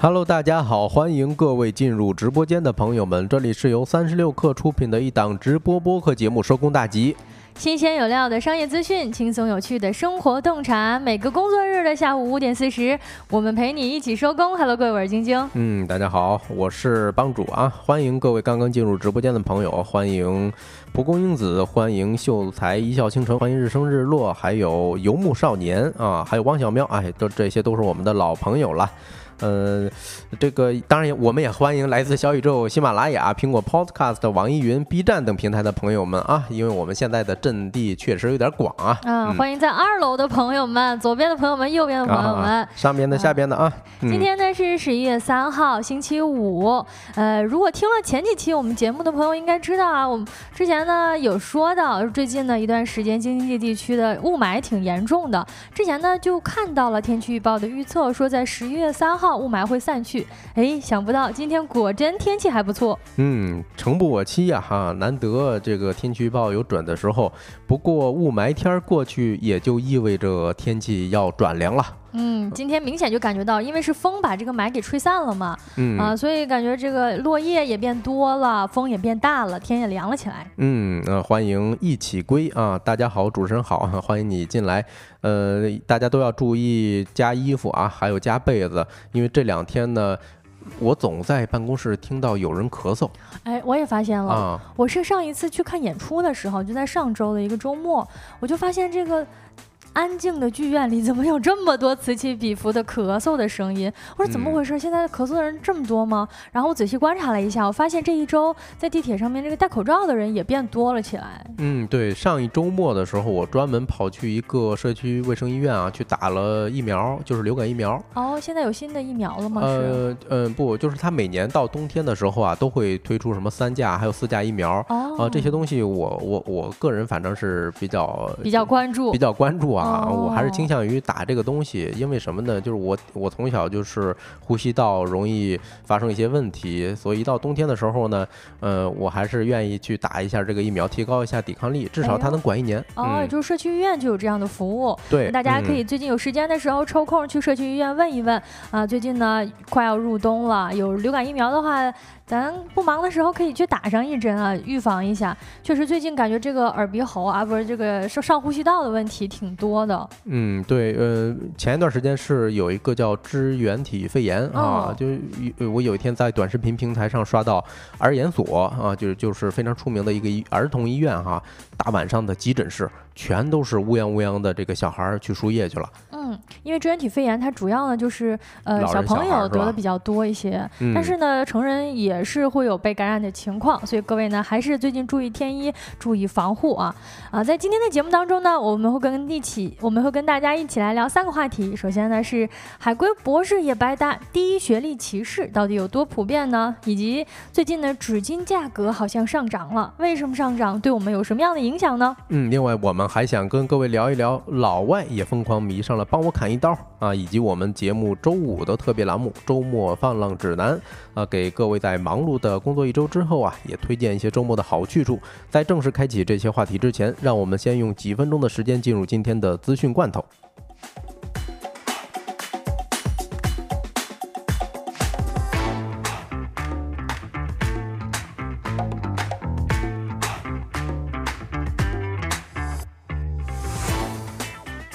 Hello，大家好，欢迎各位进入直播间的朋友们，这里是由三十六氪出品的一档直播播客节目《收工大吉》。新鲜有料的商业资讯，轻松有趣的生活洞察。每个工作日的下午五点四十，我们陪你一起收工。Hello，各位，我是晶晶。嗯，大家好，我是帮主啊，欢迎各位刚刚进入直播间的朋友，欢迎蒲公英子，欢迎秀才一笑倾城，欢迎日升日落，还有游牧少年啊，还有汪小喵，哎，都这些都是我们的老朋友了。呃，这个当然也，我们也欢迎来自小宇宙、喜马拉雅、苹果 Podcast、网易云、B 站等平台的朋友们啊，因为我们现在的阵地确实有点广啊。嗯，欢迎在二楼的朋友们、左边的朋友们、右边的朋友们、上边的、下边的啊。今天呢是十一月三号，星期五。呃，如果听了前几期我们节目的朋友应该知道啊，我们之前呢有说到，最近呢一段时间京津冀地区的雾霾挺严重的。之前呢就看到了天气预报的预测，说在十一月三号。雾霾会散去，哎，想不到今天果真天气还不错。嗯，诚不我欺呀，哈，难得这个天气预报有准的时候。不过雾霾天过去，也就意味着天气要转凉了。嗯，今天明显就感觉到，因为是风把这个霾给吹散了嘛，嗯啊，所以感觉这个落叶也变多了，风也变大了，天也凉了起来。嗯，那欢迎一起归啊！大家好，主持人好，欢迎你进来。呃，大家都要注意加衣服啊，还有加被子，因为这两天呢，我总在办公室听到有人咳嗽。哎，我也发现了，我是上一次去看演出的时候，就在上周的一个周末，我就发现这个。安静的剧院里怎么有这么多此起彼伏的咳嗽的声音？我说怎么回事？现在咳嗽的人这么多吗？然后我仔细观察了一下，我发现这一周在地铁上面这个戴口罩的人也变多了起来。嗯，对，上一周末的时候，我专门跑去一个社区卫生医院啊，去打了疫苗，就是流感疫苗。哦，现在有新的疫苗了吗？呃，嗯，不，就是他每年到冬天的时候啊，都会推出什么三价还有四价疫苗。哦，啊，这些东西我我我个人反正是比较比较关注，比较关注。啊，我还是倾向于打这个东西，因为什么呢？就是我我从小就是呼吸道容易发生一些问题，所以一到冬天的时候呢，呃，我还是愿意去打一下这个疫苗，提高一下抵抗力，至少它能管一年。哦，就是社区医院就有这样的服务。对，大家可以最近有时间的时候抽空去社区医院问一问啊。最近呢，快要入冬了，有流感疫苗的话。咱不忙的时候可以去打上一针啊，预防一下。确实，最近感觉这个耳鼻喉啊，不是这个上上呼吸道的问题挺多的。嗯，对，呃，前一段时间是有一个叫支原体肺炎啊，就我有一天在短视频平台上刷到儿研所啊，就是就是非常出名的一个儿童医院哈，大晚上的急诊室。全都是乌泱乌泱的这个小孩儿去输液去了。嗯，因为支原体肺炎它主要呢就是呃小朋友得的比较多一些，但是呢成人也是会有被感染的情况，所以各位呢还是最近注意添衣，注意防护啊啊！在今天的节目当中呢，我们会跟一起我们会跟大家一起来聊三个话题。首先呢是海归博士也白搭，第一学历歧视到底有多普遍呢？以及最近呢纸巾价格好像上涨了，为什么上涨？对我们有什么样的影响呢？嗯，另外我们。还想跟各位聊一聊，老外也疯狂迷上了帮我砍一刀啊，以及我们节目周五的特别栏目周末放浪指南啊，给各位在忙碌的工作一周之后啊，也推荐一些周末的好去处。在正式开启这些话题之前，让我们先用几分钟的时间进入今天的资讯罐头。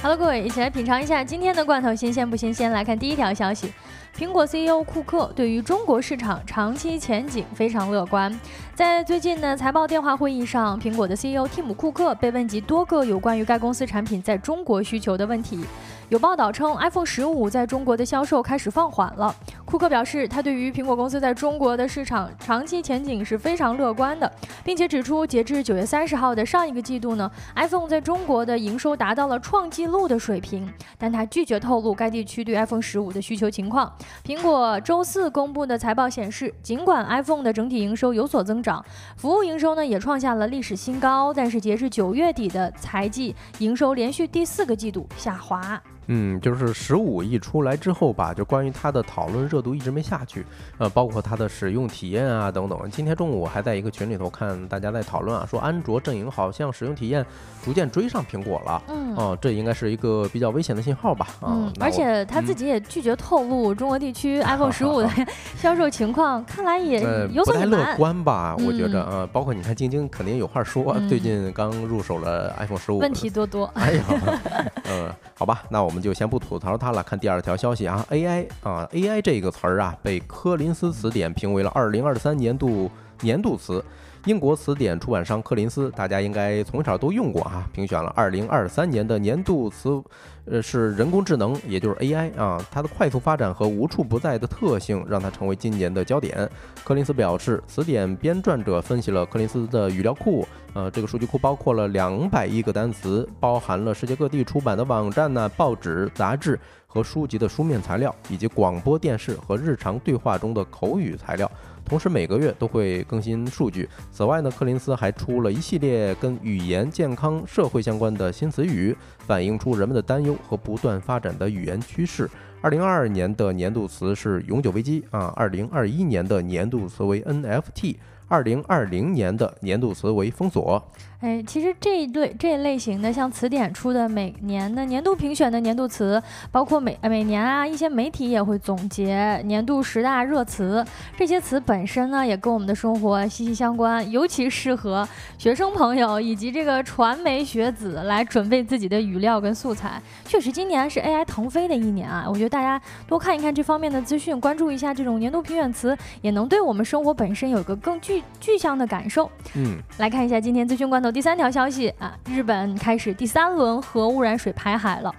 Hello，各位，一起来品尝一下今天的罐头新鲜不新鲜？来看第一条消息，苹果 CEO 库克对于中国市场长期前景非常乐观。在最近的财报电话会议上，苹果的 CEO 蒂姆·库克被问及多个有关于该公司产品在中国需求的问题。有报道称，iPhone 十五在中国的销售开始放缓了。库克表示，他对于苹果公司在中国的市场长期前景是非常乐观的，并且指出，截至九月三十号的上一个季度呢，iPhone 在中国的营收达到了创纪录的水平。但他拒绝透露该地区对 iPhone 十五的需求情况。苹果周四公布的财报显示，尽管 iPhone 的整体营收有所增长，服务营收呢也创下了历史新高，但是截至九月底的财季，营收连续第四个季度下滑。嗯，就是十五一出来之后吧，就关于它的讨论热度一直没下去，呃，包括它的使用体验啊等等。今天中午我还在一个群里头看大家在讨论啊，说安卓阵营好像使用体验逐渐追上苹果了，嗯，哦，这应该是一个比较危险的信号吧？嗯，而且他自己也拒绝透露中国地区 iPhone 十五的 销售情况，看来也有所不太乐观吧？我觉着，呃，包括你看晶晶肯定有话说，最近刚入手了 iPhone 十五，问题多多。哎呀，嗯，好吧，那我我们就先不吐槽它了，看第二条消息啊，AI 啊，AI 这个词儿啊，被柯林斯词典评为了二零二三年度年度词。英国词典出版商柯林斯，大家应该从小都用过啊，评选了二零二三年的年度词，呃，是人工智能，也就是 AI 啊，它的快速发展和无处不在的特性，让它成为今年的焦点。柯林斯表示，词典编撰者分析了柯林斯的语料库，呃，这个数据库包括了两百亿个单词，包含了世界各地出版的网站呢、报纸、杂志和书籍的书面材料，以及广播电视和日常对话中的口语材料。同时每个月都会更新数据。此外呢，柯林斯还出了一系列跟语言、健康、社会相关的新词语，反映出人们的担忧和不断发展的语言趋势。二零二二年的年度词是“永久危机”啊，二零二一年的年度词为 NFT，二零二零年的年度词为“封锁”。哎，其实这一类这一类型的，像词典出的每年的年度评选的年度词，包括每每年啊，一些媒体也会总结年度十大热词。这些词本身呢，也跟我们的生活息息相关，尤其适合学生朋友以及这个传媒学子来准备自己的语料跟素材。确实，今年是 AI 腾飞的一年啊！我觉得大家多看一看这方面的资讯，关注一下这种年度评选词，也能对我们生活本身有一个更具具象的感受。嗯，来看一下今天资讯关头。第三条消息啊，日本开始第三轮核污染水排海了。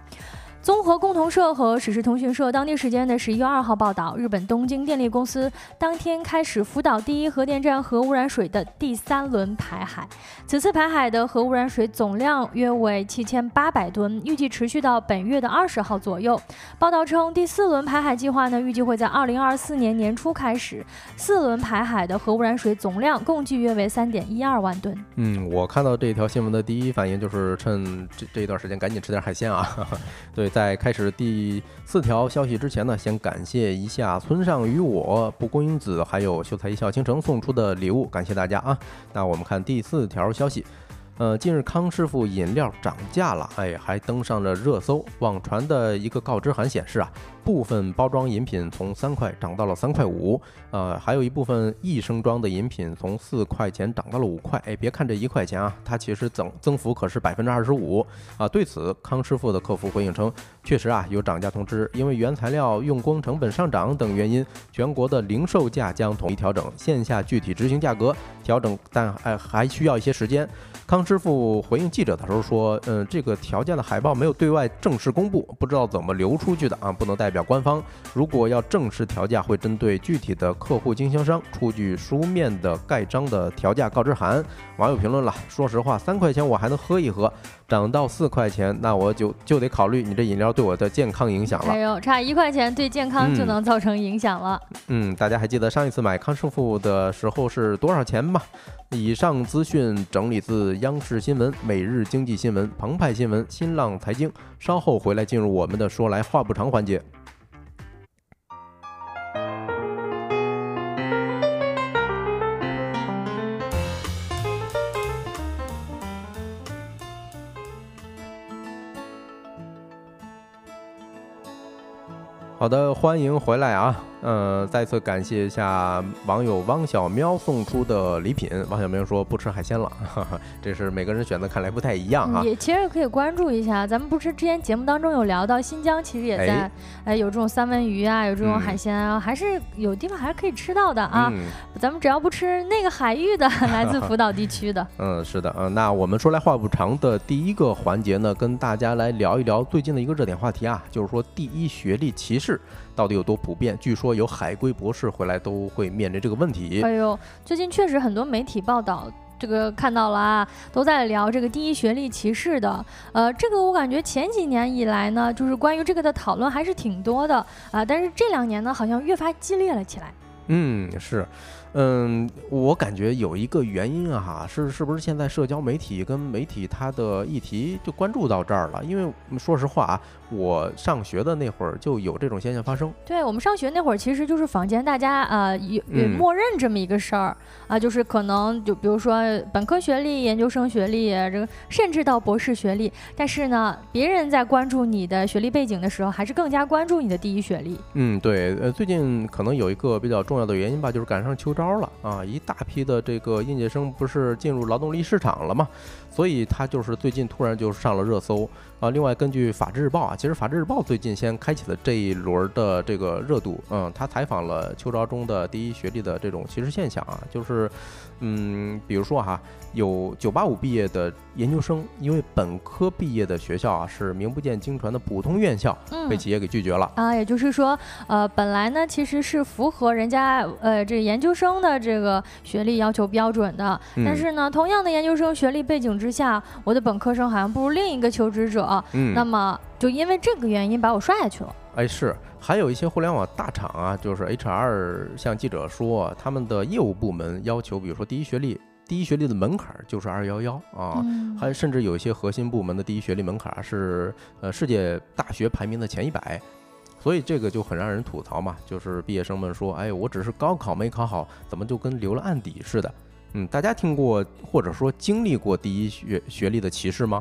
综合共同社和史事通讯社当地时间的十一月二号报道，日本东京电力公司当天开始福岛第一核电站核污染水的第三轮排海。此次排海的核污染水总量约为七千八百吨，预计持续到本月的二十号左右。报道称，第四轮排海计划呢，预计会在二零二四年年初开始。四轮排海的核污染水总量共计约为三点一二万吨。嗯，我看到这条新闻的第一反应就是趁这这一段时间赶紧吃点海鲜啊。对。在开始第四条消息之前呢，先感谢一下村上与我、蒲公英子还有秀才一笑倾城送出的礼物，感谢大家啊！那我们看第四条消息。呃，近日康师傅饮料涨价了，哎，还登上了热搜。网传的一个告知函显示啊，部分包装饮品从三块涨到了三块五，呃，还有一部分一升装的饮品从四块钱涨到了五块。哎，别看这一块钱啊，它其实增增幅可是百分之二十五啊。对此，康师傅的客服回应称，确实啊有涨价通知，因为原材料、用工成本上涨等原因，全国的零售价将统一调整，线下具体执行价格调整，但哎还需要一些时间。康师傅回应记者的时候说：“嗯，这个调价的海报没有对外正式公布，不知道怎么流出去的啊，不能代表官方。如果要正式调价，会针对具体的客户经销商出具书面的盖章的调价告知函。”网友评论了：“说实话，三块钱我还能喝一喝，涨到四块钱，那我就就得考虑你这饮料对我的健康影响了。”哎呦，差一块钱对健康就能造成影响了。嗯，大家还记得上一次买康师傅的时候是多少钱吗？以上资讯整理自央视新闻、每日经济新闻、澎湃新闻、新浪财经。稍后回来进入我们的说来话不长环节。好的，欢迎回来啊。嗯，再次感谢一下网友汪小喵送出的礼品。汪小喵说不吃海鲜了，这是每个人选择看来不太一样啊。也其实可以关注一下，咱们不是之前节目当中有聊到新疆，其实也在哎有这种三文鱼啊，有这种海鲜啊，还是有地方还是可以吃到的啊。咱们只要不吃那个海域的，来自福岛地区的。嗯，是的，嗯，那我们说来话不长的第一个环节呢，跟大家来聊一聊最近的一个热点话题啊，就是说第一学历歧视。到底有多普遍？据说有海归博士回来都会面临这个问题。哎呦，最近确实很多媒体报道，这个看到了啊，都在聊这个第一学历歧视的。呃，这个我感觉前几年以来呢，就是关于这个的讨论还是挺多的啊，但是这两年呢，好像越发激烈了起来。嗯，是。嗯，我感觉有一个原因啊，是是不是现在社交媒体跟媒体它的议题就关注到这儿了？因为说实话啊，我上学的那会儿就有这种现象发生。对我们上学那会儿，其实就是坊间大家呃有默认这么一个事儿啊，就是可能就比如说本科学历、研究生学历，这个甚至到博士学历，但是呢，别人在关注你的学历背景的时候，还是更加关注你的第一学历。嗯，对，呃，最近可能有一个比较重要的原因吧，就是赶上秋招。招了啊！一大批的这个应届生不是进入劳动力市场了吗？所以他就是最近突然就上了热搜啊。另外，根据法制日报啊，其实法制日报最近先开启了这一轮的这个热度。嗯，他采访了秋招中的第一学历的这种歧视现象啊，就是。嗯，比如说哈，有九八五毕业的研究生，因为本科毕业的学校啊是名不见经传的普通院校，被企业给拒绝了。啊。也就是说，呃，本来呢其实是符合人家呃这研究生的这个学历要求标准的，但是呢，同样的研究生学历背景之下，我的本科生好像不如另一个求职者，那么就因为这个原因把我刷下去了。哎，是，还有一些互联网大厂啊，就是 HR 向记者说，他们的业务部门要求，比如说第一学历，第一学历的门槛就是二幺幺啊，还甚至有一些核心部门的第一学历门槛是呃世界大学排名的前一百，所以这个就很让人吐槽嘛，就是毕业生们说，哎，我只是高考没考好，怎么就跟留了案底似的？嗯，大家听过或者说经历过第一学学历的歧视吗？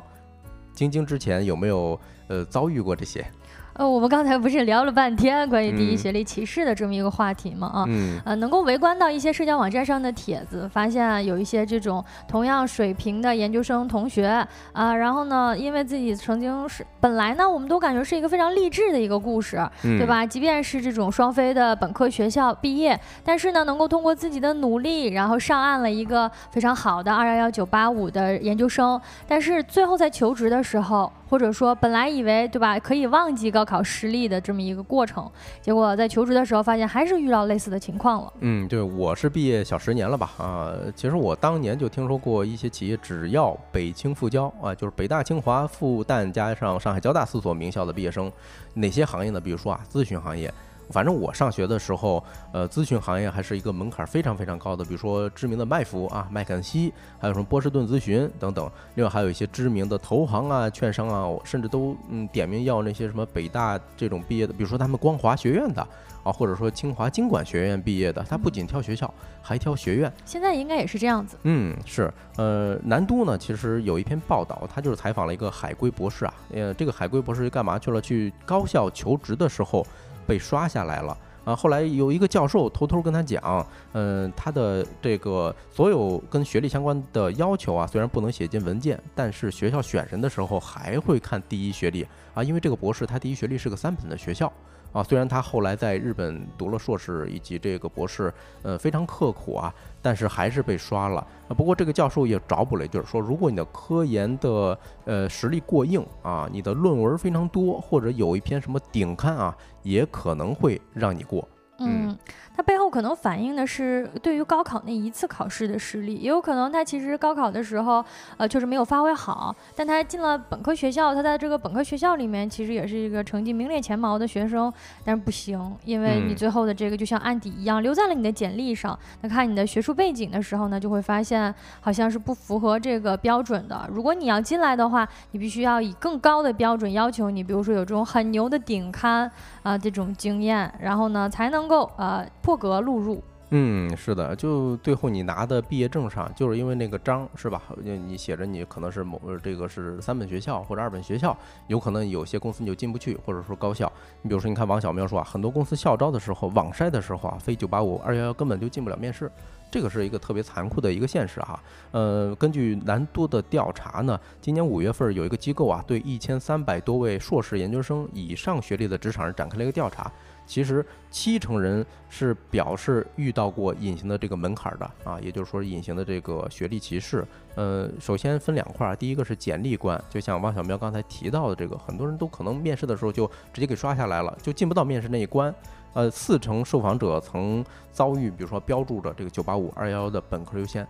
晶晶之前有没有呃遭遇过这些？呃，我们刚才不是聊了半天关于第一学历歧视的这么一个话题吗？啊，呃，能够围观到一些社交网站上的帖子，发现有一些这种同样水平的研究生同学啊，然后呢，因为自己曾经是本来呢，我们都感觉是一个非常励志的一个故事，对吧？即便是这种双非的本科学校毕业，但是呢，能够通过自己的努力，然后上岸了一个非常好的二幺幺九八五的研究生，但是最后在求职的时候。或者说，本来以为对吧，可以忘记高考失利的这么一个过程，结果在求职的时候发现还是遇到类似的情况了。嗯，对，我是毕业小十年了吧？啊，其实我当年就听说过一些企业只要北清复交啊，就是北大、清华、复旦加上上海交大四所名校的毕业生，哪些行业呢？比如说啊，咨询行业。反正我上学的时候，呃，咨询行业还是一个门槛非常非常高的，比如说知名的麦弗啊、麦肯锡，还有什么波士顿咨询等等。另外还有一些知名的投行啊、券商啊，甚至都嗯点名要那些什么北大这种毕业的，比如说他们光华学院的啊，或者说清华经管学院毕业的，他不仅挑学校，还挑学院。现在应该也是这样子。嗯，是。呃，南都呢，其实有一篇报道，他就是采访了一个海归博士啊，呃，这个海归博士干嘛去了？去高校求职的时候。被刷下来了啊！后来有一个教授偷偷跟他讲，嗯，他的这个所有跟学历相关的要求啊，虽然不能写进文件，但是学校选人的时候还会看第一学历啊，因为这个博士他第一学历是个三本的学校。啊，虽然他后来在日本读了硕士以及这个博士，呃，非常刻苦啊，但是还是被刷了啊。不过这个教授也找补了，就是说，如果你的科研的呃实力过硬啊，你的论文非常多，或者有一篇什么顶刊啊，也可能会让你过。嗯。它背后可能反映的是对于高考那一次考试的实力，也有可能他其实高考的时候，呃，确实没有发挥好，但他进了本科学校，他在这个本科学校里面其实也是一个成绩名列前茅的学生，但是不行，因为你最后的这个就像案底一样留在了你的简历上，那看你的学术背景的时候呢，就会发现好像是不符合这个标准的。如果你要进来的话，你必须要以更高的标准要求你，比如说有这种很牛的顶刊啊这种经验，然后呢才能够呃。破格录入，嗯，是的，就最后你拿的毕业证上，就是因为那个章是吧？你写着你可能是某这个是三本学校或者二本学校，有可能有些公司你就进不去，或者说高校。你比如说，你看王小喵说啊，很多公司校招的时候，网筛的时候啊，非九八五二幺幺根本就进不了面试，这个是一个特别残酷的一个现实哈。呃，根据南都的调查呢，今年五月份有一个机构啊，对一千三百多位硕士研究生以上学历的职场人展开了一个调查。其实七成人是表示遇到过隐形的这个门槛的啊，也就是说隐形的这个学历歧视。呃，首先分两块，第一个是简历关，就像汪小喵刚才提到的这个，很多人都可能面试的时候就直接给刷下来了，就进不到面试那一关。呃，四成受访者曾遭遇，比如说标注着这个九八五二幺幺的本科优先。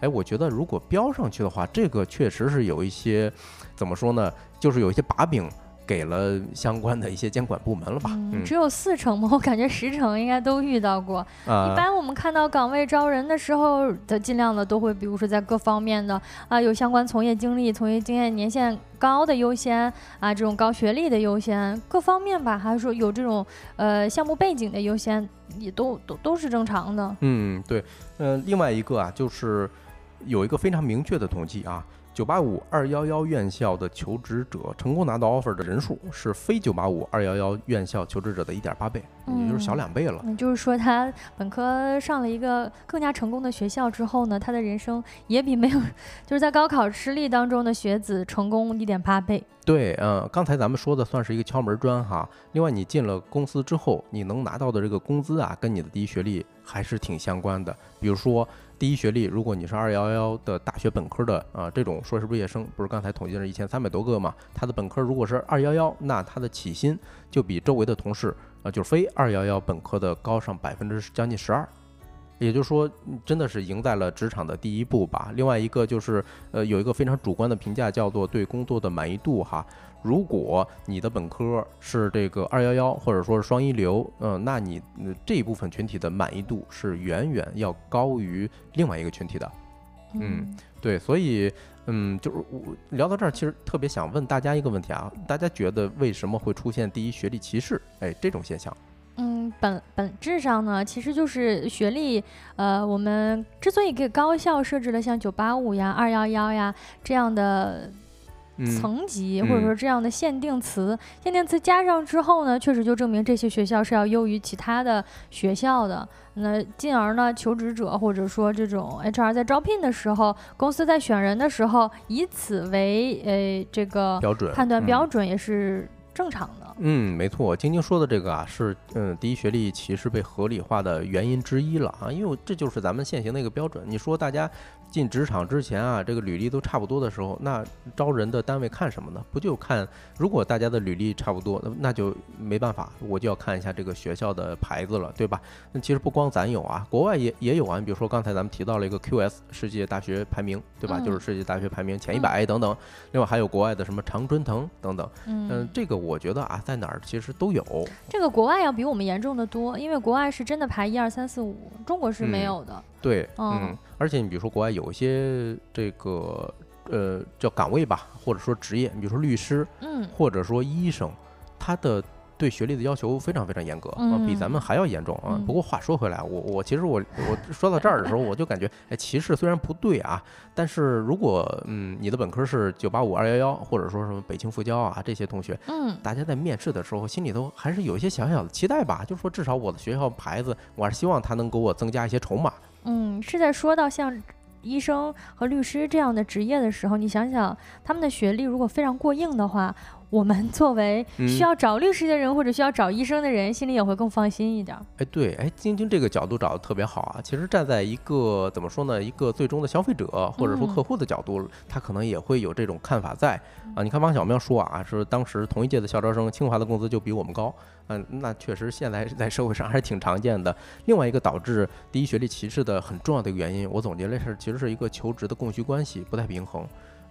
哎，我觉得如果标上去的话，这个确实是有一些怎么说呢，就是有一些把柄。给了相关的一些监管部门了吧？嗯，只有四成吗？我感觉十成应该都遇到过。一般我们看到岗位招人的时候，的尽量的都会，比如说在各方面的啊，有相关从业经历、从业经验年限高的优先啊，这种高学历的优先，各方面吧，还是说有这种呃项目背景的优先，也都都都是正常的。嗯，对，嗯，另外一个啊，就是有一个非常明确的统计啊。九八五二幺幺院校的求职者成功拿到 offer 的人数是非九八五二幺幺院校求职者的一点八倍，也就是小两倍了。也就是说，他本科上了一个更加成功的学校之后呢，他的人生也比没有就是在高考失利当中的学子成功一点八倍。对，嗯，刚才咱们说的算是一个敲门砖哈。另外，你进了公司之后，你能拿到的这个工资啊，跟你的第一学历还是挺相关的。比如说。第一学历，如果你是二幺幺的大学本科的啊，这种硕士毕业生，不是刚才统计是一千三百多个嘛？他的本科如果是二幺幺，那他的起薪就比周围的同事啊，就是非二幺幺本科的高上百分之将近十二，也就是说，真的是赢在了职场的第一步吧。另外一个就是，呃，有一个非常主观的评价，叫做对工作的满意度哈。如果你的本科是这个二幺幺或者说是双一流，嗯，那你这一部分群体的满意度是远远要高于另外一个群体的，嗯，对，所以，嗯，就是我聊到这儿，其实特别想问大家一个问题啊，大家觉得为什么会出现第一学历歧视？哎，这种现象？嗯，本本质上呢，其实就是学历，呃，我们之所以给高校设置了像九八五呀、二幺幺呀这样的。层级或者说这样的限定词，限定词加上之后呢，确实就证明这些学校是要优于其他的学校的。那进而呢，求职者或者说这种 HR 在招聘的时候，公司在选人的时候，以此为呃这个标准判断标准也是正常的。嗯，没错，晶晶说的这个啊，是嗯第一学历歧视被合理化的原因之一了啊，因为这就是咱们现行的一个标准。你说大家。进职场之前啊，这个履历都差不多的时候，那招人的单位看什么呢？不就看如果大家的履历差不多，那那就没办法，我就要看一下这个学校的牌子了，对吧？那其实不光咱有啊，国外也也有啊。你比如说刚才咱们提到了一个 QS 世界大学排名，对吧？就是世界大学排名前一百等等。另外还有国外的什么常春藤等等。嗯，这个我觉得啊，在哪儿其实都有。这个国外要比我们严重的多，因为国外是真的排一二三四五，中国是没有的。对，嗯，而且你比如说国外有一些这个呃叫岗位吧，或者说职业，你比如说律师，嗯，或者说医生，他的。对学历的要求非常非常严格啊，比咱们还要严重啊。不过话说回来，我我其实我我说到这儿的时候，我就感觉，哎，歧视虽然不对啊，但是如果嗯你的本科是九八五二幺幺，或者说什么北清复交啊这些同学，嗯，大家在面试的时候心里头还是有一些小小的期待吧，就是说至少我的学校牌子，我还是希望他能给我增加一些筹码。嗯，是在说到像医生和律师这样的职业的时候，你想想他们的学历如果非常过硬的话。我们作为需要找律师的人或者需要找医生的人，心里也会更放心一点。哎，对，哎，晶晶这个角度找的特别好啊。其实站在一个怎么说呢，一个最终的消费者或者说客户的角度，他可能也会有这种看法在啊。你看汪小喵说啊，说当时同一届的校招生，清华的工资就比我们高。嗯，那确实现在在社会上还是挺常见的。另外一个导致第一学历歧视的很重要的一个原因，我总结了是，其实是一个求职的供需关系不太平衡。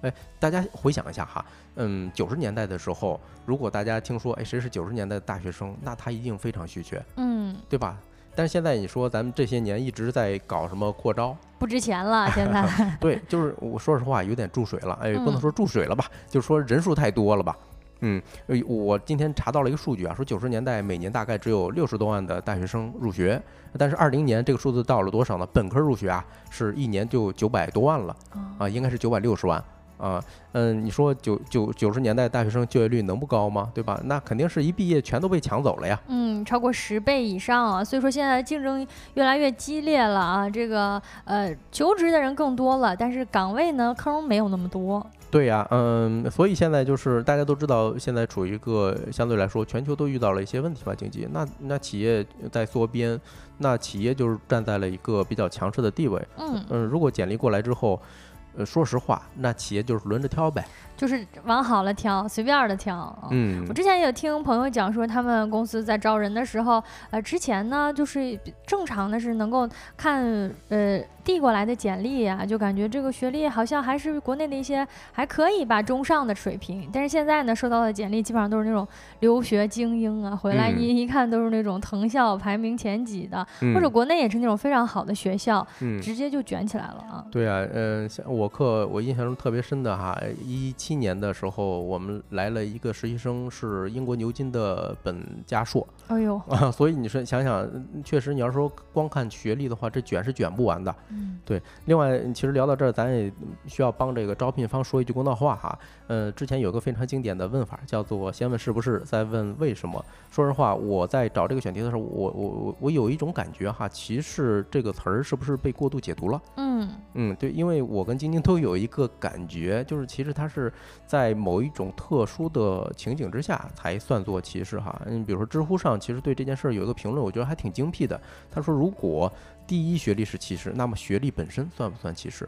哎，大家回想一下哈，嗯，九十年代的时候，如果大家听说，哎，谁是九十年代的大学生，那他一定非常稀缺，嗯，对吧？但是现在你说咱们这些年一直在搞什么扩招，不值钱了，现在。对，就是我说实话有点注水了，哎，不能说注水了吧，就是说人数太多了吧。嗯，我今天查到了一个数据啊，说九十年代每年大概只有六十多万的大学生入学，但是二零年这个数字到了多少呢？本科入学啊，是一年就九百多万了，啊，应该是九百六十万。啊，嗯，你说九九九十年代大学生就业率能不高吗？对吧？那肯定是一毕业全都被抢走了呀。嗯，超过十倍以上啊，所以说现在竞争越来越激烈了啊。这个呃，求职的人更多了，但是岗位呢，坑没有那么多。对呀，嗯，所以现在就是大家都知道，现在处于一个相对来说全球都遇到了一些问题吧，经济。那那企业在缩编，那企业就是站在了一个比较强势的地位。嗯嗯，如果简历过来之后。呃，说实话，那企业就是轮着挑呗。就是往好了挑，随便的挑。嗯，我之前也有听朋友讲说，他们公司在招人的时候，呃，之前呢就是正常的是能够看呃递过来的简历啊，就感觉这个学历好像还是国内的一些还可以吧，中上的水平。但是现在呢，收到的简历基本上都是那种留学精英啊，回来嗯一一看都是那种藤校排名前几的，嗯或者国内也是那种非常好的学校，嗯。直接就卷起来了啊。对啊，嗯、像我课我印象中特别深的哈，一七年的时候，我们来了一个实习生，是英国牛津的本加硕哎呦，啊，所以你说想想，嗯确实你要说光看学历的话，这卷是卷不完的。嗯对，另外，其实聊到这儿，咱也需要帮这个招聘方说一句公道话哈。呃，之前有个非常经典的问法，叫做先问是不是，再问为什么。说实话，我在找这个选题的时候，我我我我有一种感觉哈，歧视这个词儿是不是被过度解读了？嗯嗯，对，因为我跟晶晶都有一个感觉，就是其实它是在某一种特殊的情景之下才算作歧视哈。嗯，比如说知乎上其实对这件事儿有一个评论，我觉得还挺精辟的。他说，如果第一学历是歧视，那么学历本身算不算歧视？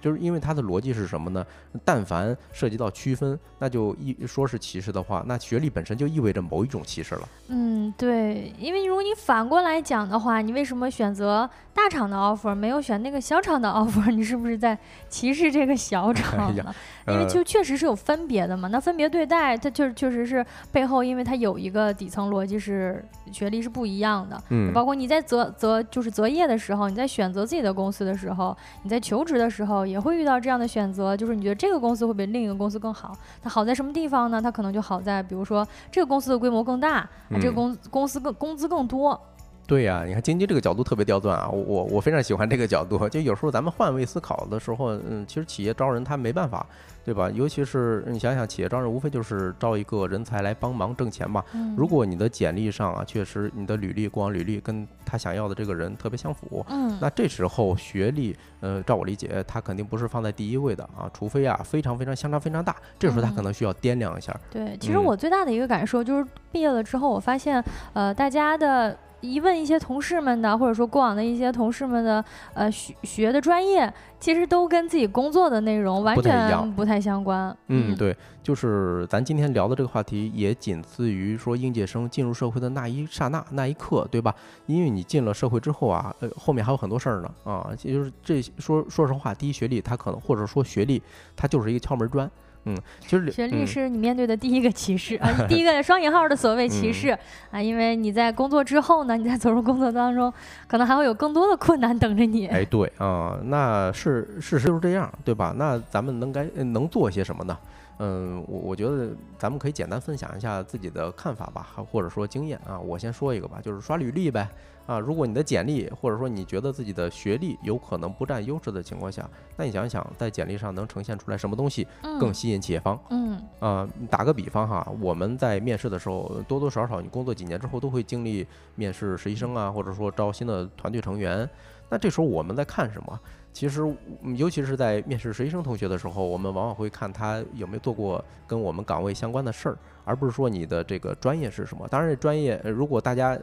就是因为它的逻辑是什么呢？但凡涉及到区分，那就一说是歧视的话，那学历本身就意味着某一种歧视了。嗯，对，因为如果你反过来讲的话，你为什么选择大厂的 offer 没有选那个小厂的 offer？你是不是在歧视这个小厂？因为呃就确实是有分别的嘛。那分别对待，它确确实是背后，因为它有一个底层逻辑是学历是不一样的。嗯，包括你在择择就是择业的时候，你在选择自己的公司的时候，你在求职的时候也会遇到这样的选择，就是你觉得这个公司会比另一个公司更好。它好在什么地方呢？它可能就好在，比如说这个公司的规模更大，啊这个嗯公公司更工资更多。对呀、你看晶晶这个角度特别刁钻啊，我我我非常喜欢这个角度。就有时候咱们换位思考的时候，嗯，其实企业招人他没办法，对吧？尤其是你想想，企业招人无非就是招一个人才来帮忙挣钱嘛。嗯，如果你的简历上啊，确实你的履历过往履历跟他想要的这个人特别相符，嗯，那这时候学历，呃，照我理解，他肯定不是放在第一位的啊，除非啊非常非常相差非常大，这时候他可嗯能需要掂量一下。对，其实嗯我最大的一个感受就是毕业了之后，我发现，呃，大家的一问一些同事们的，或者说过往的一些同事们的，呃，学学的专业，其实都跟自己工作的内容完全不太相关。嗯，对，就是咱今天聊的这个话题，也仅次于说应届生进入社会的那一刹那、那一刻，对吧？因为你进了社会之后啊，呃，后面还有很多事儿呢啊，也就是这说说实话，第一学历它可能或者说学历它就是一个敲门砖，嗯，其实学历嗯是你面对的第一个歧视 啊，第一个双引号的所谓歧嗯视、啊，因为你在工作之后呢，你在走入工作当中，可能还会有更多的困难等着你。哎，对啊、那是事实就是这样，对吧？那咱们能该呃能做些什么呢？嗯，我我觉得咱们可以简单分享一下自己的看法吧，还或者说经验啊。我先说一个吧，就是刷履历呗。啊，如果你的简历或者说你觉得自己的学历有可能不占优势的情况下，那你想一想，在简历上能呈现出来什么东西更嗯吸引企业方？嗯啊、打个比方哈，我们在面试的时候，多多少少你工作几年之后都会经历面试实习生啊，或者说招新的团队成员。那这时候我们在看什么？其实，嗯尤其是在面试实习生同学的时候，我们往往会看他有没有做过跟我们岗位相关的事儿，而不是说你的这个专业是什么。当然，这专业呃如果大家呃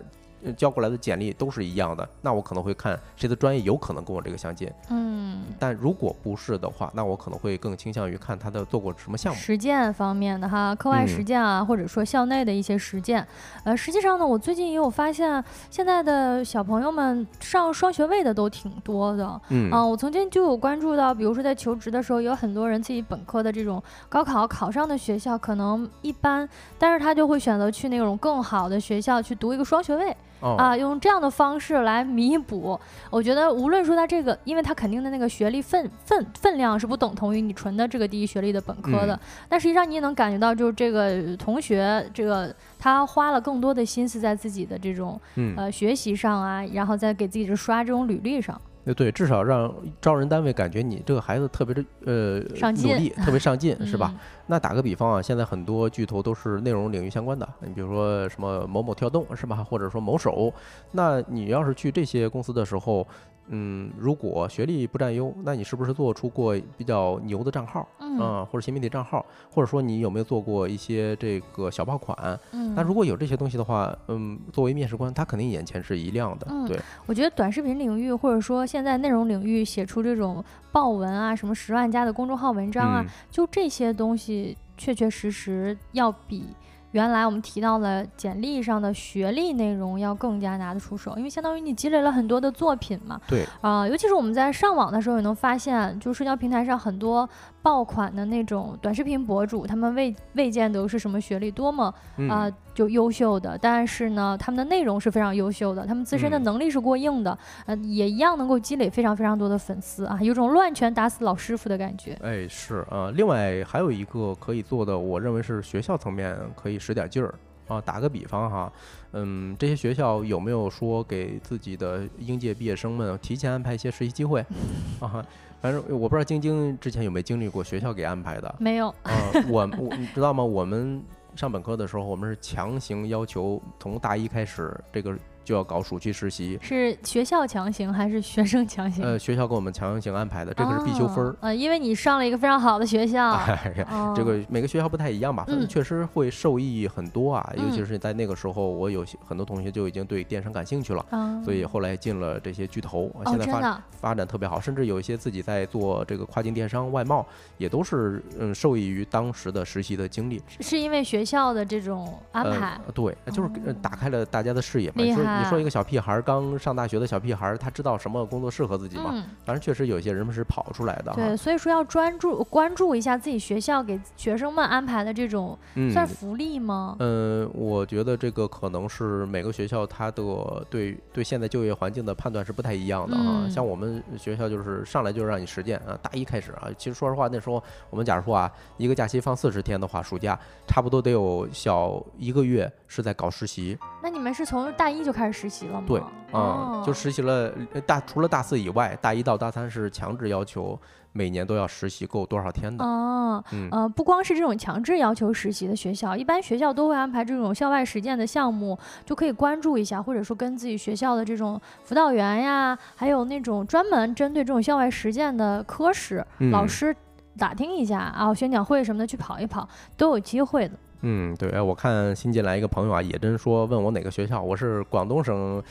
交过来的简历都是一样的，那我可能会看谁的专业有可能跟我这个相近。嗯，但如果不是的话，那我可能会更倾向于看他的做过什么项目。实践方面的哈，课外嗯实践啊，或者说校内的一些实践。呃，实际上呢，我最近也有发现，现在的小朋友们上双学位的都挺多的。嗯啊，我曾经就有关注到，比如说在求职的时候，有很多人自己本科的这种高考考上的学校可能一般，但是他就会选择去那种更好的学校去读一个双学位。哦啊，用这样的方式来弥补。我觉得无论说他这个，因为他肯定的那个学历分分分量是不等同于你纯的这个第一学历的本科的，嗯但实际上你也能感觉到，就是这个同学，这个他花了更多的心思在自己的这种嗯，呃学习上啊，然后再给自己这刷这种履历上。对对，至少让招人单位感觉你这个孩子特别的呃上努力，特别上进，是吧？嗯？那打个比方啊，现在很多巨头都是内容领域相关的，你比如说什么某某跳动是吧，或者说某手，那你要是去这些公司的时候，嗯，如果学历不占优，那你是不是做出过比较牛的账号嗯啊、或者新媒体账号，或者说你有没有做过一些这个小爆款？嗯，那如果有这些东西的话，嗯，作为面试官，他肯定眼前是一亮的，嗯对，我觉得短视频领域，或者说现现在内容领域写出这种爆文啊，什么十万加的公众号文章啊，嗯就这些东西，确确实实要比原来我们提到了简历上的学历内容要更加拿得出手，因为相当于你积累了很多的作品嘛。对，啊、尤其是我们在上网的时候也能发现，就社交平台上很多爆款的那种短视频博主，他们未未见得是什么学历多么嗯啊、就优秀的，但是呢，他们的内容是非常优秀的，他们自身的嗯能力是过硬的，呃，也一样能够积累非常非常多的粉丝啊，有种乱拳打死老师傅的感觉。哎，是啊、另外还有一个可以做的，我认为是学校层面可以使点劲儿啊。打个比方哈，嗯，这些学校有没有说给自己的应届毕业生们提前安排一些实习机会 啊？反正我不知道晶晶之前有没有经历过学校给安排的没有，啊。我我你知道吗？我们上本科的时候，我们是强行要求从大一开始，这个就要搞暑期实习。是学校强行还是学生强行？呃，学校给我们强行安排的，这个是必修分儿哦。呃，因为你上了一个非常好的学校，哎呀，哦这个每个学校不太一样吧，反正嗯确实会受益很多啊。尤其嗯是在那个时候，我有些很多同学就已经对电商感兴趣了，嗯所以后来进了这些巨头，哦，现在发发展特别好，甚至有一些自己在做这个跨境电商、外贸，也都是嗯受益于当时的实习的经历。是是因为学校的这种安排，呃，对，就是打开了大家的视野嘛。你说一个小屁孩儿刚上大学的小屁孩儿，他知道什么工作适合自己吗？嗯，反正确实有些人们是跑出来的。对，所以说要专注关注一下自己学校给学生们安排的这种，嗯，算是福利吗？嗯，我觉得这个可能是每个学校它的对对现在就业环境的判断是不太一样的啊。嗯像我们学校就是上来就让你实践啊，大一开始啊，其实说实话那时候我们假如说啊，一个假期放四十天的话，暑假差不多得有小一个月是在搞实习，那你们是从大一就开始实习了吗？对嗯、哦，就实习了呃大除了大四以外，大一到大三是强制要求每年都要实习够多少天的，哦，嗯呃，不光是这种强制要求实习的学校，一般学校都会安排这种校外实践的项目，就可以关注一下，或者说跟自己学校的这种辅导员呀，还有那种专门针对这种校外实践的科室、老嗯师打听一下啊，宣讲会什么的去跑一跑，都有机会的。嗯，对，哎我看新进来一个朋友啊，也真说问我哪个学校，我是广东省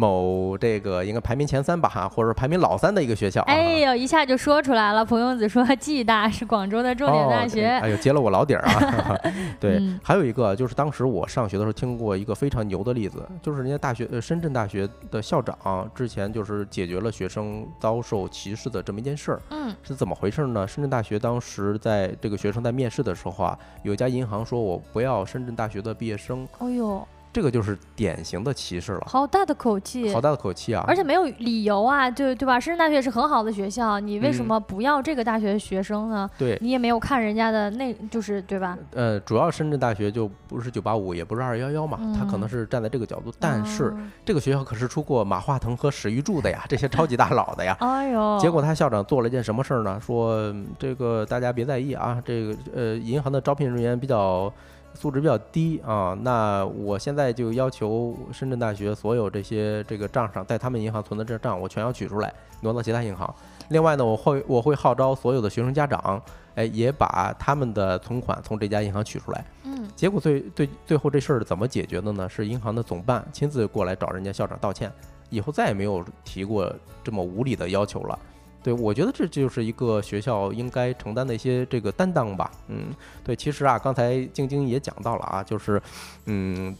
某这个应该排名前三吧哈，或者排名老三的一个学校、啊。哎呦，一下就说出来了。蒲公子说，暨大是广州的重点大哦学。哎呦，揭了我老底儿啊！对，嗯还有一个就是当时我上学的时候听过一个非常牛的例子，就是人家大学呃深圳大学的校长之前就是解决了学生遭受歧视的这么一件事儿，嗯是怎么回事呢？深圳大学当时在这个学生在面试的时候啊，有一家银行说我不要深圳大学的毕业生，哎呦，这个就是典型的歧视了，好大的口气。好大的口气啊！而且没有理由啊，对对吧？深圳大学也是很好的学校，你为什嗯么不要这个大学的学生呢？对，你也没有看人家的那，就是对吧？呃，主要深圳大学就不是九八五，也不是二幺幺嘛，他可能嗯是站在这个角度，但是嗯这个学校可是出过马化腾和史玉柱的呀，这些超级大佬的呀。哎呦，结果他校长做了一件什么事儿呢？说嗯这个大家别在意啊，这个呃银行的招聘人员比较素质比较低啊，那我现在就要求深圳大学所有这些这个账上在他们银行存的这账，我全要取出来挪到其他银行。另外呢，我会我会号召所有的学生家长，哎，也把他们的存款从这家银行取出来。嗯，结果最最最后这事儿怎么解决的呢？是银行的总办亲自过来找人家校长道歉，以后再也没有提过这么无理的要求了。对，我觉得这就是一个学校应该承担的一些这个担当吧。嗯，对，其实啊，刚才晶晶也讲到了啊，就是，嗯，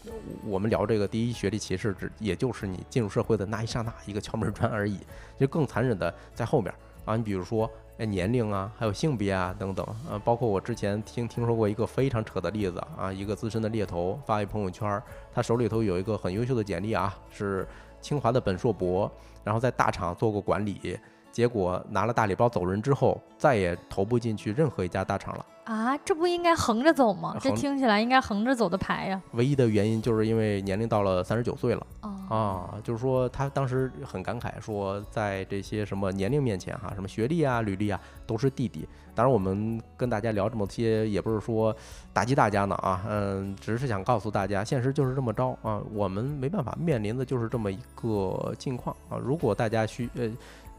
我们聊这个第一学历歧视，只也就是你进入社会的那一刹那一个敲门砖而已。就更残忍的在后面啊，你比如说。哎，年龄啊，还有性别啊，等等，啊，包括我之前听听说过一个非常扯的例子啊，一个资深的猎头发一朋友圈，他手里头有一个很优秀的简历啊，是清华的本硕博，然后在大厂做过管理，结果拿了大礼包走人之后，再也投不进去任何一家大厂了。啊，这不应该横着走吗？这听起来应该横着走的牌呀。唯一的原因就是因为年龄到了三十九岁了哦，啊，就是说他当时很感慨说，在这些什么年龄面前哈、什么学历啊、履历啊，都是弟弟。当然，我们跟大家聊这么些，也不是说打击大家呢啊，嗯，只是想告诉大家，现实就是这么着啊，我们没办法面临的就是这么一个境况啊。如果大家需呃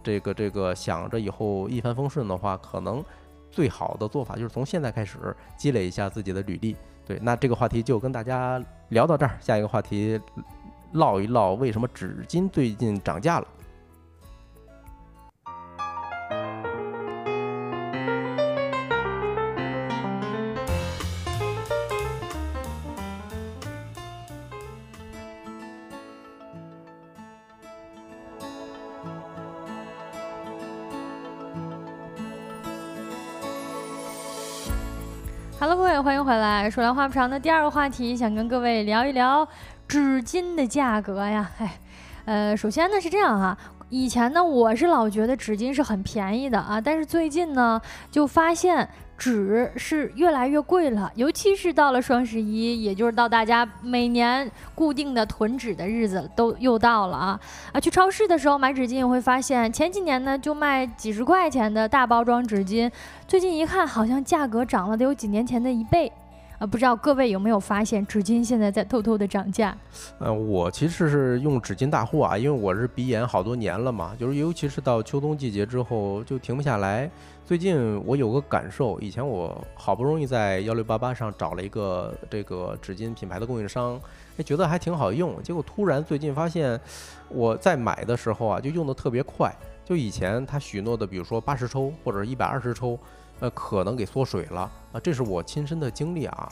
这个这个想着以后一帆风顺的话，可能最好的做法就是从现在开始积累一下自己的履历。对，那这个话题就跟大家聊到这儿，下一个话题唠一唠为什么纸巾最近涨价了。欢迎回来。说来话不长的第二个话题，想跟各位聊一聊纸巾的价格呀。哎，呃，首先呢是这样哈，以前呢我是老觉得纸巾是很便宜的啊，但是最近呢就发现。纸是越来越贵了，尤其是到了双十一，也就是到大家每年固定的囤纸的日子都又到了啊啊！去超市的时候买纸巾，也会发现前几年呢就卖几十块钱的大包装纸巾，最近一看好像价格涨了得有几年前的一倍。啊，不知道各位有没有发现，纸巾现在在偷偷的涨价？呃，我其实是用纸巾大户啊，因为我是鼻炎好多年了嘛，就是尤其是到秋冬季节之后就停不下来。最近我有个感受，以前我好不容易在幺六八八上找了一个这个纸巾品牌的供应商，哎，觉得还挺好用，结果突然最近发现，我在买的时候啊，就用的特别快，就以前他许诺的，比如说八十抽或者一百二十抽。呃，可能给缩水了啊，这是我亲身的经历啊。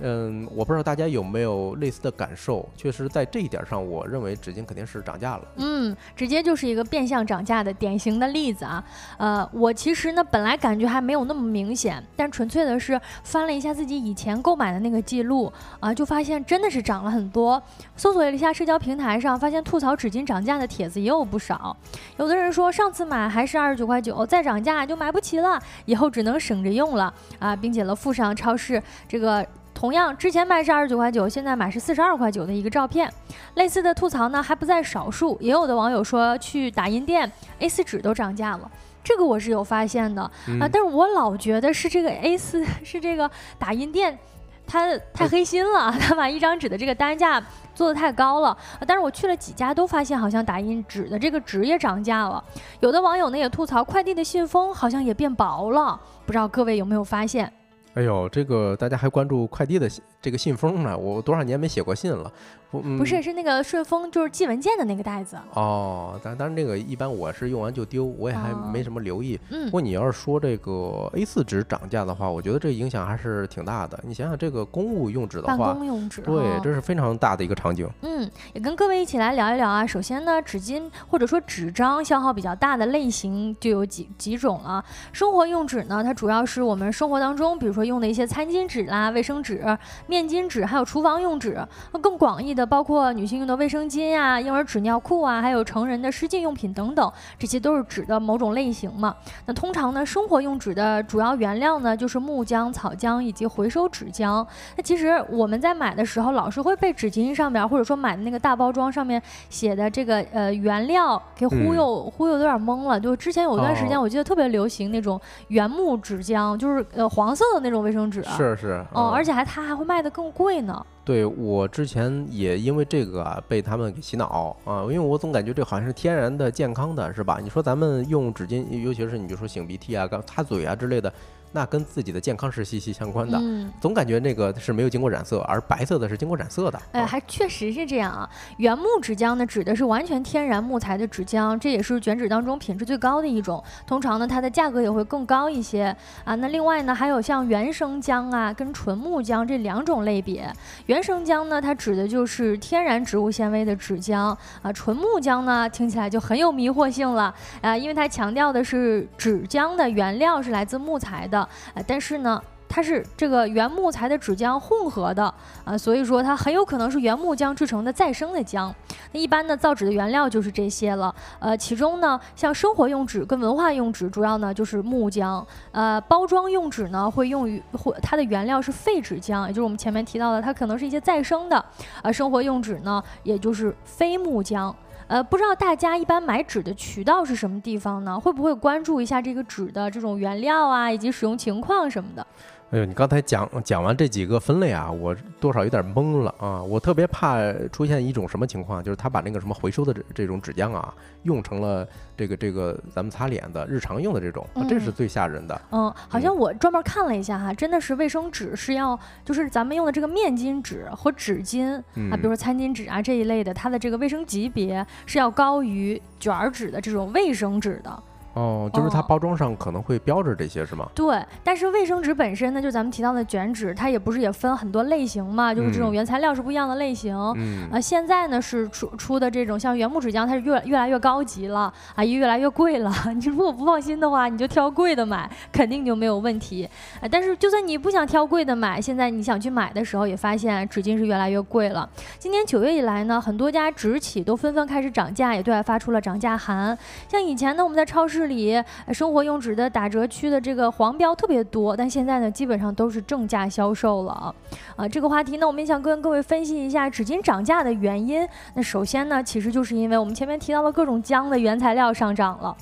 嗯，我不知道大家有没有类似的感受。确实，在这一点上，我认为纸巾肯定是涨价了。嗯，直接就是一个变相涨价的典型的例子啊。呃，我其实呢，本来感觉还没有那么明显，但纯粹的是翻了一下自己以前购买的那个记录啊，就发现真的是涨了很多。搜索了一下社交平台上，发现吐槽纸巾涨价的帖子也有不少。有的人说，上次买还是二十九块九，再涨价就买不起了，以后只能省着用了啊，并且了附上超市这个。同样，之前卖是二十九块九，现在买是四十二块九的一个照片。类似的吐槽呢还不在少数，也有的网友说去打印店，A4 纸都涨价了。这个我是有发现的啊，但是我老觉得是这个 A4 是这个打印店，他太黑心了，他把一张纸的这个单价做的太高了。但是我去了几家都发现，好像打印纸的这个纸也涨价了。有的网友呢也吐槽，快递的信封好像也变薄了，不知道各位有没有发现？哎呦，这个大家还关注快递的这个信封呢？我多少年没写过信了。不不是，是那个顺丰，就是寄文件的那个袋子。哦，但但是这个一般我是用完就丢，我也还没什么留意。嗯。不过你要是说这个 A 四纸涨价的话，我觉得这影响还是挺大的。你想想，这个公务用纸的话，办公用纸，对，这是非常大的一个场景。嗯，也跟各位一起来聊一聊啊。首先呢，纸巾或者说纸张消耗比较大的类型就有几几种了。生活用纸呢，它主要是我们生活当中，比如说用的一些餐巾纸啦、卫生纸、面巾纸，还有厨房用纸。那更广义的。包括女性用的卫生巾啊、婴儿纸尿裤啊，还有成人的湿巾用品等等，这些都是纸的某种类型嘛。那通常呢，生活用纸的主要原料呢，就是木浆、草浆以及回收纸浆。那其实我们在买的时候，老是会被纸巾上面，或者说买的那个大包装上面写的这个呃原料给忽悠忽悠，有点懵了。就之前有段时间，我记得特别流行那种原木纸浆，就是呃黄色的那种卫生纸。是是。哦，而且还它还会卖的更贵呢。对我之前也因为这个被他们给洗脑啊，因为我总感觉这好像是天然的、健康的，是吧？你说咱们用纸巾，尤其是你比如说擤鼻涕啊、擦嘴啊之类的。那跟自己的健康是息息相关的，总感觉那个是没有经过染色，而白色的是经过染色的。哎，还确实是这样啊。原木纸浆呢，指的是完全天然木材的纸浆，这也是卷纸当中品质最高的一种。通常呢，它的价格也会更高一些啊。那另外呢，还有像原生浆啊，跟纯木浆这两种类别。原生浆呢，它指的就是天然植物纤维的纸浆啊。纯木浆呢，听起来就很有迷惑性了啊，因为它强调的是纸浆的原料是来自木材的。啊，但是呢，它是这个原木材的纸浆混合的啊，所以说它很有可能是原木浆制成的再生的浆。那一般呢，造纸的原料就是这些了。呃，其中呢，像生活用纸跟文化用纸，主要呢就是木浆。呃，包装用纸呢，会用于或它的原料是废纸浆，也就是我们前面提到的，它可能是一些再生的。呃，生活用纸呢，也就是非木浆。呃，不知道大家一般买纸的渠道是什么地方呢？会不会关注一下这个纸的这种原料啊，以及使用情况什么的？哎呦，你刚才讲讲完这几个分类啊，我多少有点懵了啊！我特别怕出现一种什么情况，就是他把那个什么回收的这这种纸浆啊，用成了这个这个咱们擦脸的日常用的这种，这是最吓人的。嗯，好像我专门看了一下哈，真的是卫生纸是要，就是咱们用的这个面巾纸和纸巾啊，比如说餐巾纸啊这一类的，它的这个卫生级别是要高于卷纸的这种卫生纸的。哦，就是它包装上可能会标着这些是吗？对，但是卫生纸本身呢，就咱们提到的卷纸，它也不是也分很多类型嘛，就是这种原材料是不一样的类型。嗯。呃，现在呢是出出的这种像原木纸浆，它是越越来越高级了啊，也越来越贵了。你如果不放心的话，你就挑贵的买，肯定就没有问题。啊，但是就算你不想挑贵的买，现在你想去买的时候，也发现纸巾是越来越贵了。今年九月以来呢，很多家纸企都纷纷开始涨价，也对外发出了涨价函。像以前呢，我们在超市里生活用纸的打折区的这个黄标特别多，但现在呢，基本上都是正价销售了啊。这个话题呢，我们也想跟各位分析一下纸巾涨价的原因。那首先呢，其实就是因为我们前面提到了各种浆的原材料上涨了。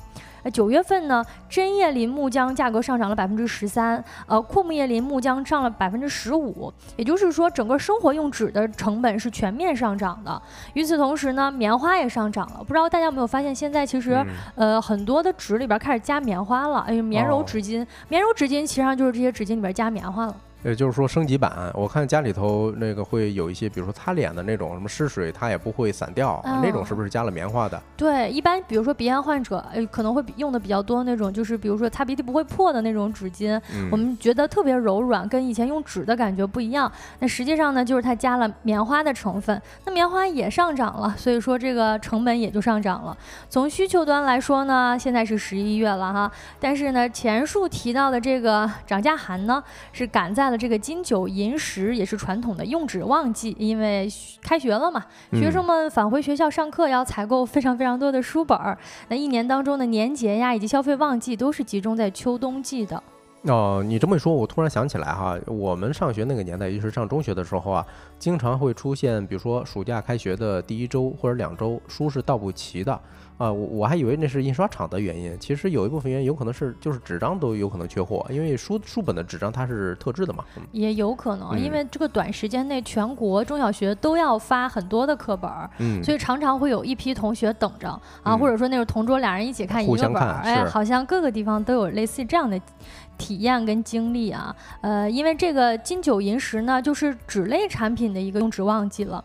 九月份呢，针叶林木浆价格上涨了百分之十三，呃，阔木叶林木浆上了百分之十五，也就是说，整个生活用纸的成本是全面上涨的。与此同时呢，棉花也上涨了。不知道大家有没有发现，现在其实呃很多的纸里边开始加棉花了，哎，棉柔纸巾，棉柔纸巾其实上就是这些纸巾里边加棉花了。也就是说升级版，我看家里头那个会有一些，比如说擦脸的那种，什么湿水它也不会散掉，那种是不是加了棉花的？对，一般比如说鼻炎患者，呃，可能会用的比较多那种，就是比如说擦鼻涕不会破的那种纸巾，我们觉得特别柔软，跟以前用纸的感觉不一样。那实际上呢，就是它加了棉花的成分，那棉花也上涨了，所以说这个成本也就上涨了。从需求端来说呢，现在是十一月了哈，但是呢，前述提到的这个涨价函呢，是赶在了。这个金九银十也是传统的用纸旺季，因为开学了嘛，学生们返回学校上课要采购非常非常多的书本儿。那一年当中的年节呀，以及消费旺季都是集中在秋冬季的。哦，你这么一说，我突然想起来哈，我们上学那个年代，也就是上中学的时候啊，经常会出现，比如说暑假开学的第一周或者两周，书是到不齐的。啊，我我还以为那是印刷厂的原因，其实有一部分原因有可能是就是纸张都有可能缺货，因为书书本的纸张它是特制的嘛。也有可能，因为这个短时间内全国中小学都要发很多的课本，嗯，所以常常会有一批同学等着啊，或者说那种同桌俩人一起看一个本，哎，好像各个地方都有类似这样的。体验跟经历啊，呃，因为这个金九银十呢，就是纸类产品的一个用纸旺季了，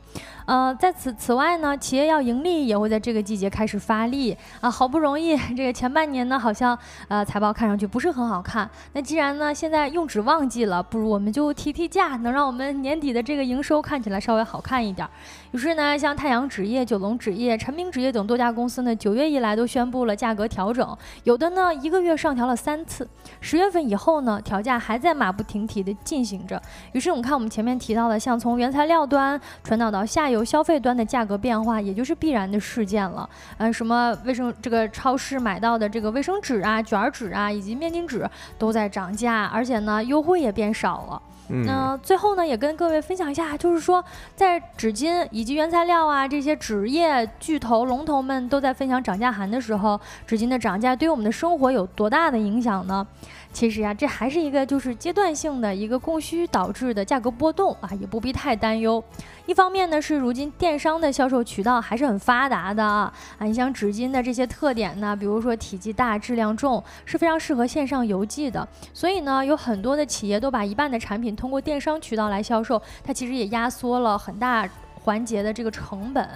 呃，在此此外呢，企业要盈利也会在这个季节开始发力啊，好不容易这个前半年呢，好像呃财报看上去不是很好看，那既然呢现在用纸旺季了，不如我们就提提价，能让我们年底的这个营收看起来稍微好看一点。于是呢，像太阳纸业、九龙纸业、陈明纸业等多家公司呢，九月以来都宣布了价格调整，有的呢一个月上调了三次，十月份。以后呢，调价还在马不停蹄地进行着。于是我们看我们前面提到的，像从原材料端传导到下游消费端的价格变化，也就是必然的事件了。嗯，什么卫生这个超市买到的这个卫生纸啊、卷纸啊，以及面巾纸都在涨价，而且呢，优惠也变少了。那最后呢，也跟各位分享一下，就是说，在纸巾以及原材料啊这些纸业巨头龙头们都在分享涨价函的时候，纸巾的涨价对于我们的生活有多大的影响呢？其实呀，这还是一个就是阶段性的一个供需导致的价格波动啊，也不必太担忧。一方面呢，是如今电商的销售渠道还是很发达的啊，啊，你像纸巾的这些特点呢，比如说体积大、质量重，是非常适合线上邮寄的。所以呢，有很多的企业都把一半的产品通过电商渠道来销售，它其实也压缩了很大环节的这个成本。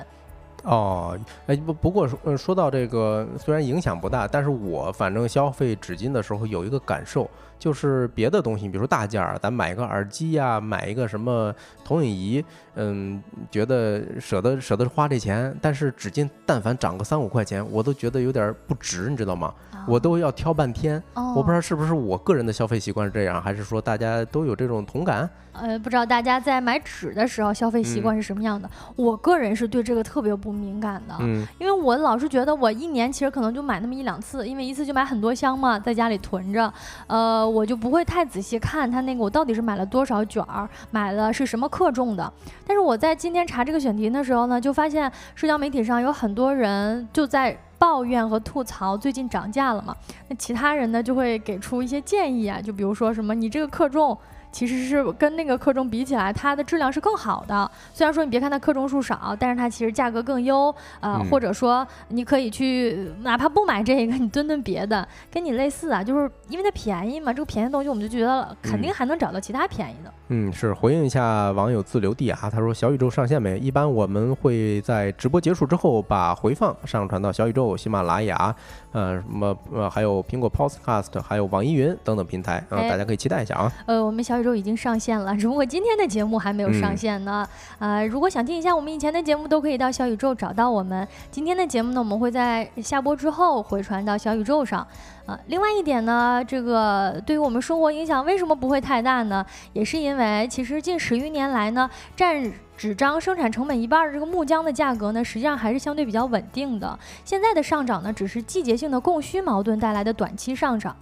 哦，哎不不过说说到这个，虽然影响不大，但是我反正消费纸巾的时候有一个感受，就是别的东西，比如说大件儿，咱买一个耳机呀，买一个什么投影仪，嗯，觉得舍得舍得花这钱，但是纸巾但凡涨个三五块钱，我都觉得有点不值，你知道吗？我都要挑半天，我不知道是不是我个人的消费习惯是这样，还是说大家都有这种同感？呃，不知道大家在买纸的时候消费习惯是什么样的？我个人是对这个特别不敏感的，嗯，因为我老是觉得我一年其实可能就买那么一两次，因为一次就买很多箱嘛，在家里囤着，呃，我就不会太仔细看它那个我到底是买了多少卷儿，买了是什么克重的。但是我在今天查这个选题的时候呢，就发现社交媒体上有很多人就在。抱怨和吐槽最近涨价了嘛？那其他人呢就会给出一些建议啊，就比如说什么你这个克重其实是跟那个克重比起来，它的质量是更好的。虽然说你别看它克重数少，但是它其实价格更优。呃，或者说你可以去哪怕不买这个，你蹲蹲别的，跟你类似啊，就是因为它便宜嘛。这个便宜的东西我们就觉得肯定还能找到其他便宜的。嗯，是回应一下网友自留地啊，他说小宇宙上线没？一般我们会在直播结束之后把回放上传到小宇宙、喜马拉雅，呃，什么呃，还有苹果 Podcast，还有网易云等等平台啊，大家可以期待一下啊。呃，我们小宇宙已经上线了，只不过今天的节目还没有上线呢。呃，如果想听一下我们以前的节目，都可以到小宇宙找到我们。今天的节目呢，我们会在下播之后回传到小宇宙上。啊，另外一点呢，这个对于我们生活影响为什么不会太大呢？也是因为其实近十余年来呢，占纸张生产成本一半的这个木浆的价格呢，实际上还是相对比较稳定的。现在的上涨呢，只是季节性的供需矛盾带来的短期上涨。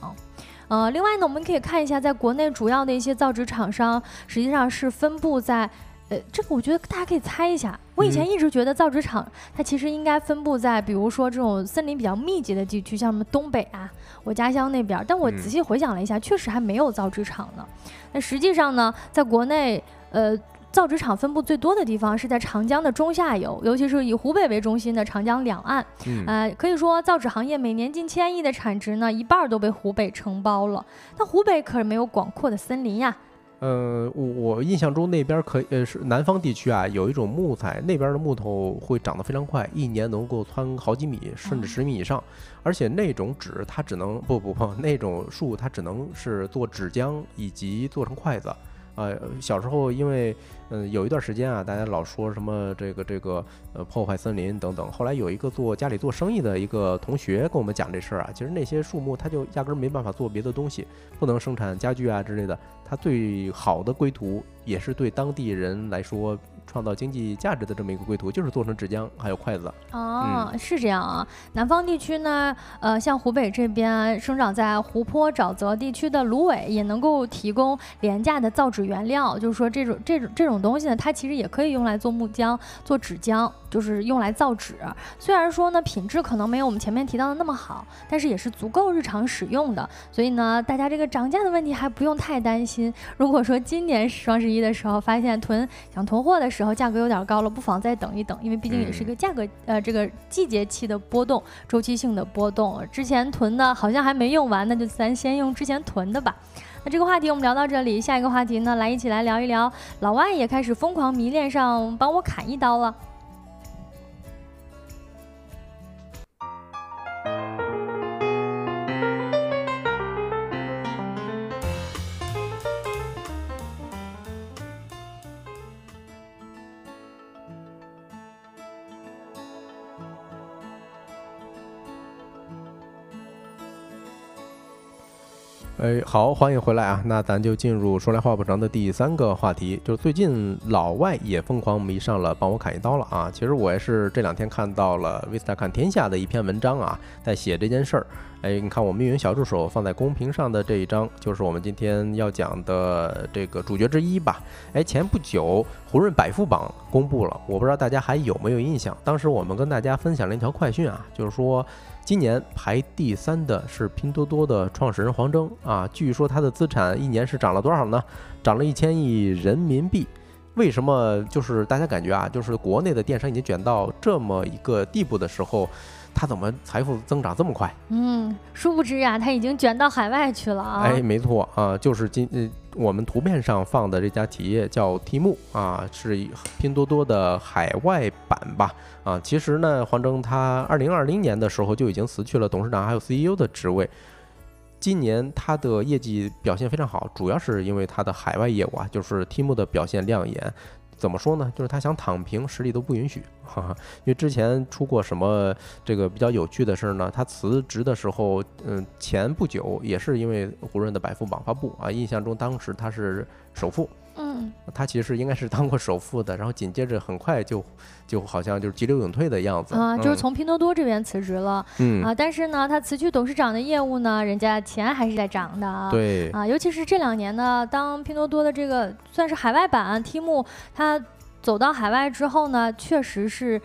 呃，另外呢，我们可以看一下，在国内主要的一些造纸厂商，实际上是分布在。呃，这个我觉得大家可以猜一下。我以前一直觉得造纸厂它其实应该分布在，比如说这种森林比较密集的地区，像什么东北啊，我家乡那边。但我仔细回想了一下，确实还没有造纸厂呢。那实际上呢，在国内，呃，造纸厂分布最多的地方是在长江的中下游，尤其是以湖北为中心的长江两岸。呃，可以说造纸行业每年近千亿的产值呢，一半都被湖北承包了。但湖北可是没有广阔的森林呀。呃，我我印象中那边可以，呃，是南方地区啊，有一种木材，那边的木头会长得非常快，一年能够窜好几米，甚至十米以上。而且那种纸它只能不不不，那种树它只能是做纸浆以及做成筷子。呃，小时候因为嗯有一段时间啊，大家老说什么这个这个呃破坏森林等等。后来有一个做家里做生意的一个同学跟我们讲这事儿啊，其实那些树木它就压根儿没办法做别的东西，不能生产家具啊之类的。它最好的归途，也是对当地人来说。创造经济价值的这么一个归途，就是做成纸浆，还有筷子。哦，是这样啊。南方地区呢，呃，像湖北这边生长在湖泊沼泽地区的芦苇，也能够提供廉价的造纸原料。就是说，这种这种这种东西呢，它其实也可以用来做木浆、做纸浆，就是用来造纸。虽然说呢，品质可能没有我们前面提到的那么好，但是也是足够日常使用的。所以呢，大家这个涨价的问题还不用太担心。如果说今年双十一的时候发现囤想囤货的，时候价格有点高了，不妨再等一等，因为毕竟也是一个价格呃这个季节期的波动，周期性的波动。之前囤的好像还没用完，那就咱先用之前囤的吧。那这个话题我们聊到这里，下一个话题呢，来一起来聊一聊，老外也开始疯狂迷恋上帮我砍一刀了。哎，好，欢迎回来啊！那咱就进入说来话不长的第三个话题，就是最近老外也疯狂迷上了帮我砍一刀了啊！其实我也是这两天看到了 Vista 看天下的一篇文章啊，在写这件事儿。哎，你看我们运营小助手放在公屏上的这一张，就是我们今天要讲的这个主角之一吧？哎，前不久胡润百富榜公布了，我不知道大家还有没有印象？当时我们跟大家分享了一条快讯啊，就是说。今年排第三的是拼多多的创始人黄峥啊，据说他的资产一年是涨了多少呢？涨了一千亿人民币。为什么？就是大家感觉啊，就是国内的电商已经卷到这么一个地步的时候。他怎么财富增长这么快？嗯，殊不知呀，他已经卷到海外去了啊！哎，没错啊，就是今呃我们图片上放的这家企业叫 T 木啊，是拼多多的海外版吧？啊，其实呢，黄峥他二零二零年的时候就已经辞去了董事长还有 CEO 的职位，今年他的业绩表现非常好，主要是因为他的海外业务啊，就是 T 木的表现亮眼。怎么说呢？就是他想躺平，实力都不允许。哈哈，因为之前出过什么这个比较有趣的事儿呢？他辞职的时候，嗯，前不久也是因为胡润的百富榜发布啊，印象中当时他是首富。嗯，他其实应该是当过首富的，然后紧接着很快就就好像就是急流勇退的样子啊，就是从拼多多这边辞职了。嗯啊，但是呢，他辞去董事长的业务呢，人家钱还是在涨的啊。对啊，尤其是这两年呢，当拼多多的这个算是海外版 T 木，它走到海外之后呢，确实是。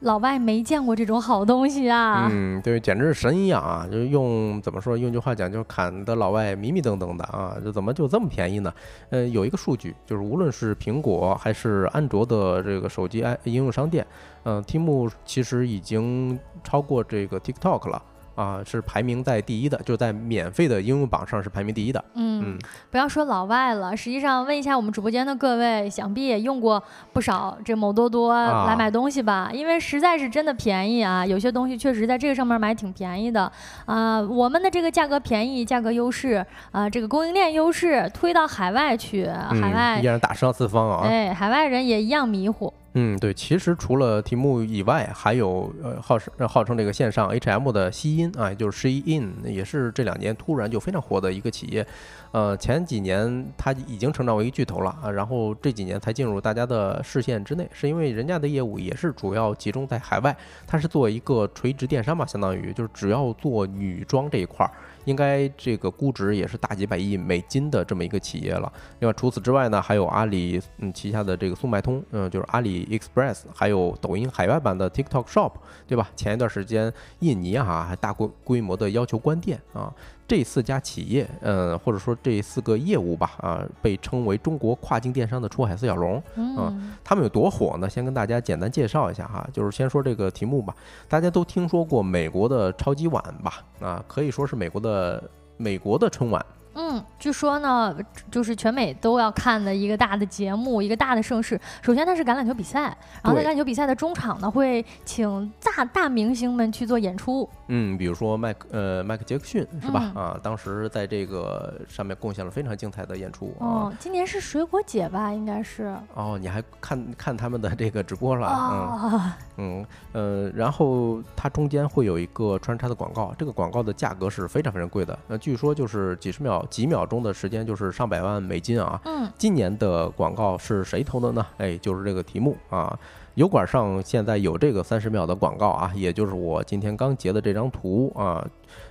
老外没见过这种好东西啊！嗯，对，简直是神一样啊！就用怎么说？用句话讲，就是砍的老外迷迷瞪瞪的啊！就怎么就这么便宜呢？呃，有一个数据，就是无论是苹果还是安卓的这个手机 i 应用商店，嗯，Tim 其实已经超过这个 TikTok 了。啊，是排名在第一的，就在免费的应用榜上是排名第一的。嗯，不要说老外了，实际上问一下我们直播间的各位，想必也用过不少这某多多来买东西吧？因为实在是真的便宜啊，有些东西确实在这个上面买挺便宜的啊。我们的这个价格便宜，价格优势啊，这个供应链优势推到海外去，海外依然大杀四方啊！哎，海外人也一样迷糊。嗯，对，其实除了题目以外，还有呃号称号称这个线上 HM 的西音啊，也就是 Shein，也是这两年突然就非常火的一个企业。呃，前几年它已经成长为一巨头了啊，然后这几年才进入大家的视线之内，是因为人家的业务也是主要集中在海外，它是做一个垂直电商嘛，相当于就是只要做女装这一块儿。应该这个估值也是大几百亿美金的这么一个企业了。另外，除此之外呢，还有阿里嗯旗下的这个速卖通，嗯，就是阿里 Express，还有抖音海外版的 TikTok Shop，对吧？前一段时间印尼哈还大规规模的要求关店啊。这四家企业，嗯，或者说这四个业务吧，啊，被称为中国跨境电商的出海四小龙，嗯，他们有多火呢？先跟大家简单介绍一下哈，就是先说这个题目吧，大家都听说过美国的超级碗吧？啊，可以说是美国的美国的春晚。嗯，据说呢，就是全美都要看的一个大的节目，一个大的盛事。首先它是橄榄球比赛，然后在橄榄球比赛的中场呢，会请大大明星们去做演出。嗯，比如说麦克呃麦克杰克逊是吧？啊，当时在这个上面贡献了非常精彩的演出。哦，今年是水果姐吧？应该是。哦，你还看看他们的这个直播了？嗯嗯呃，然后它中间会有一个穿插的广告，这个广告的价格是非常非常贵的。那据说就是几十秒。几秒钟的时间就是上百万美金啊！嗯，今年的广告是谁投的呢？哎，就是这个题目啊。油管上现在有这个三十秒的广告啊，也就是我今天刚截的这张图啊。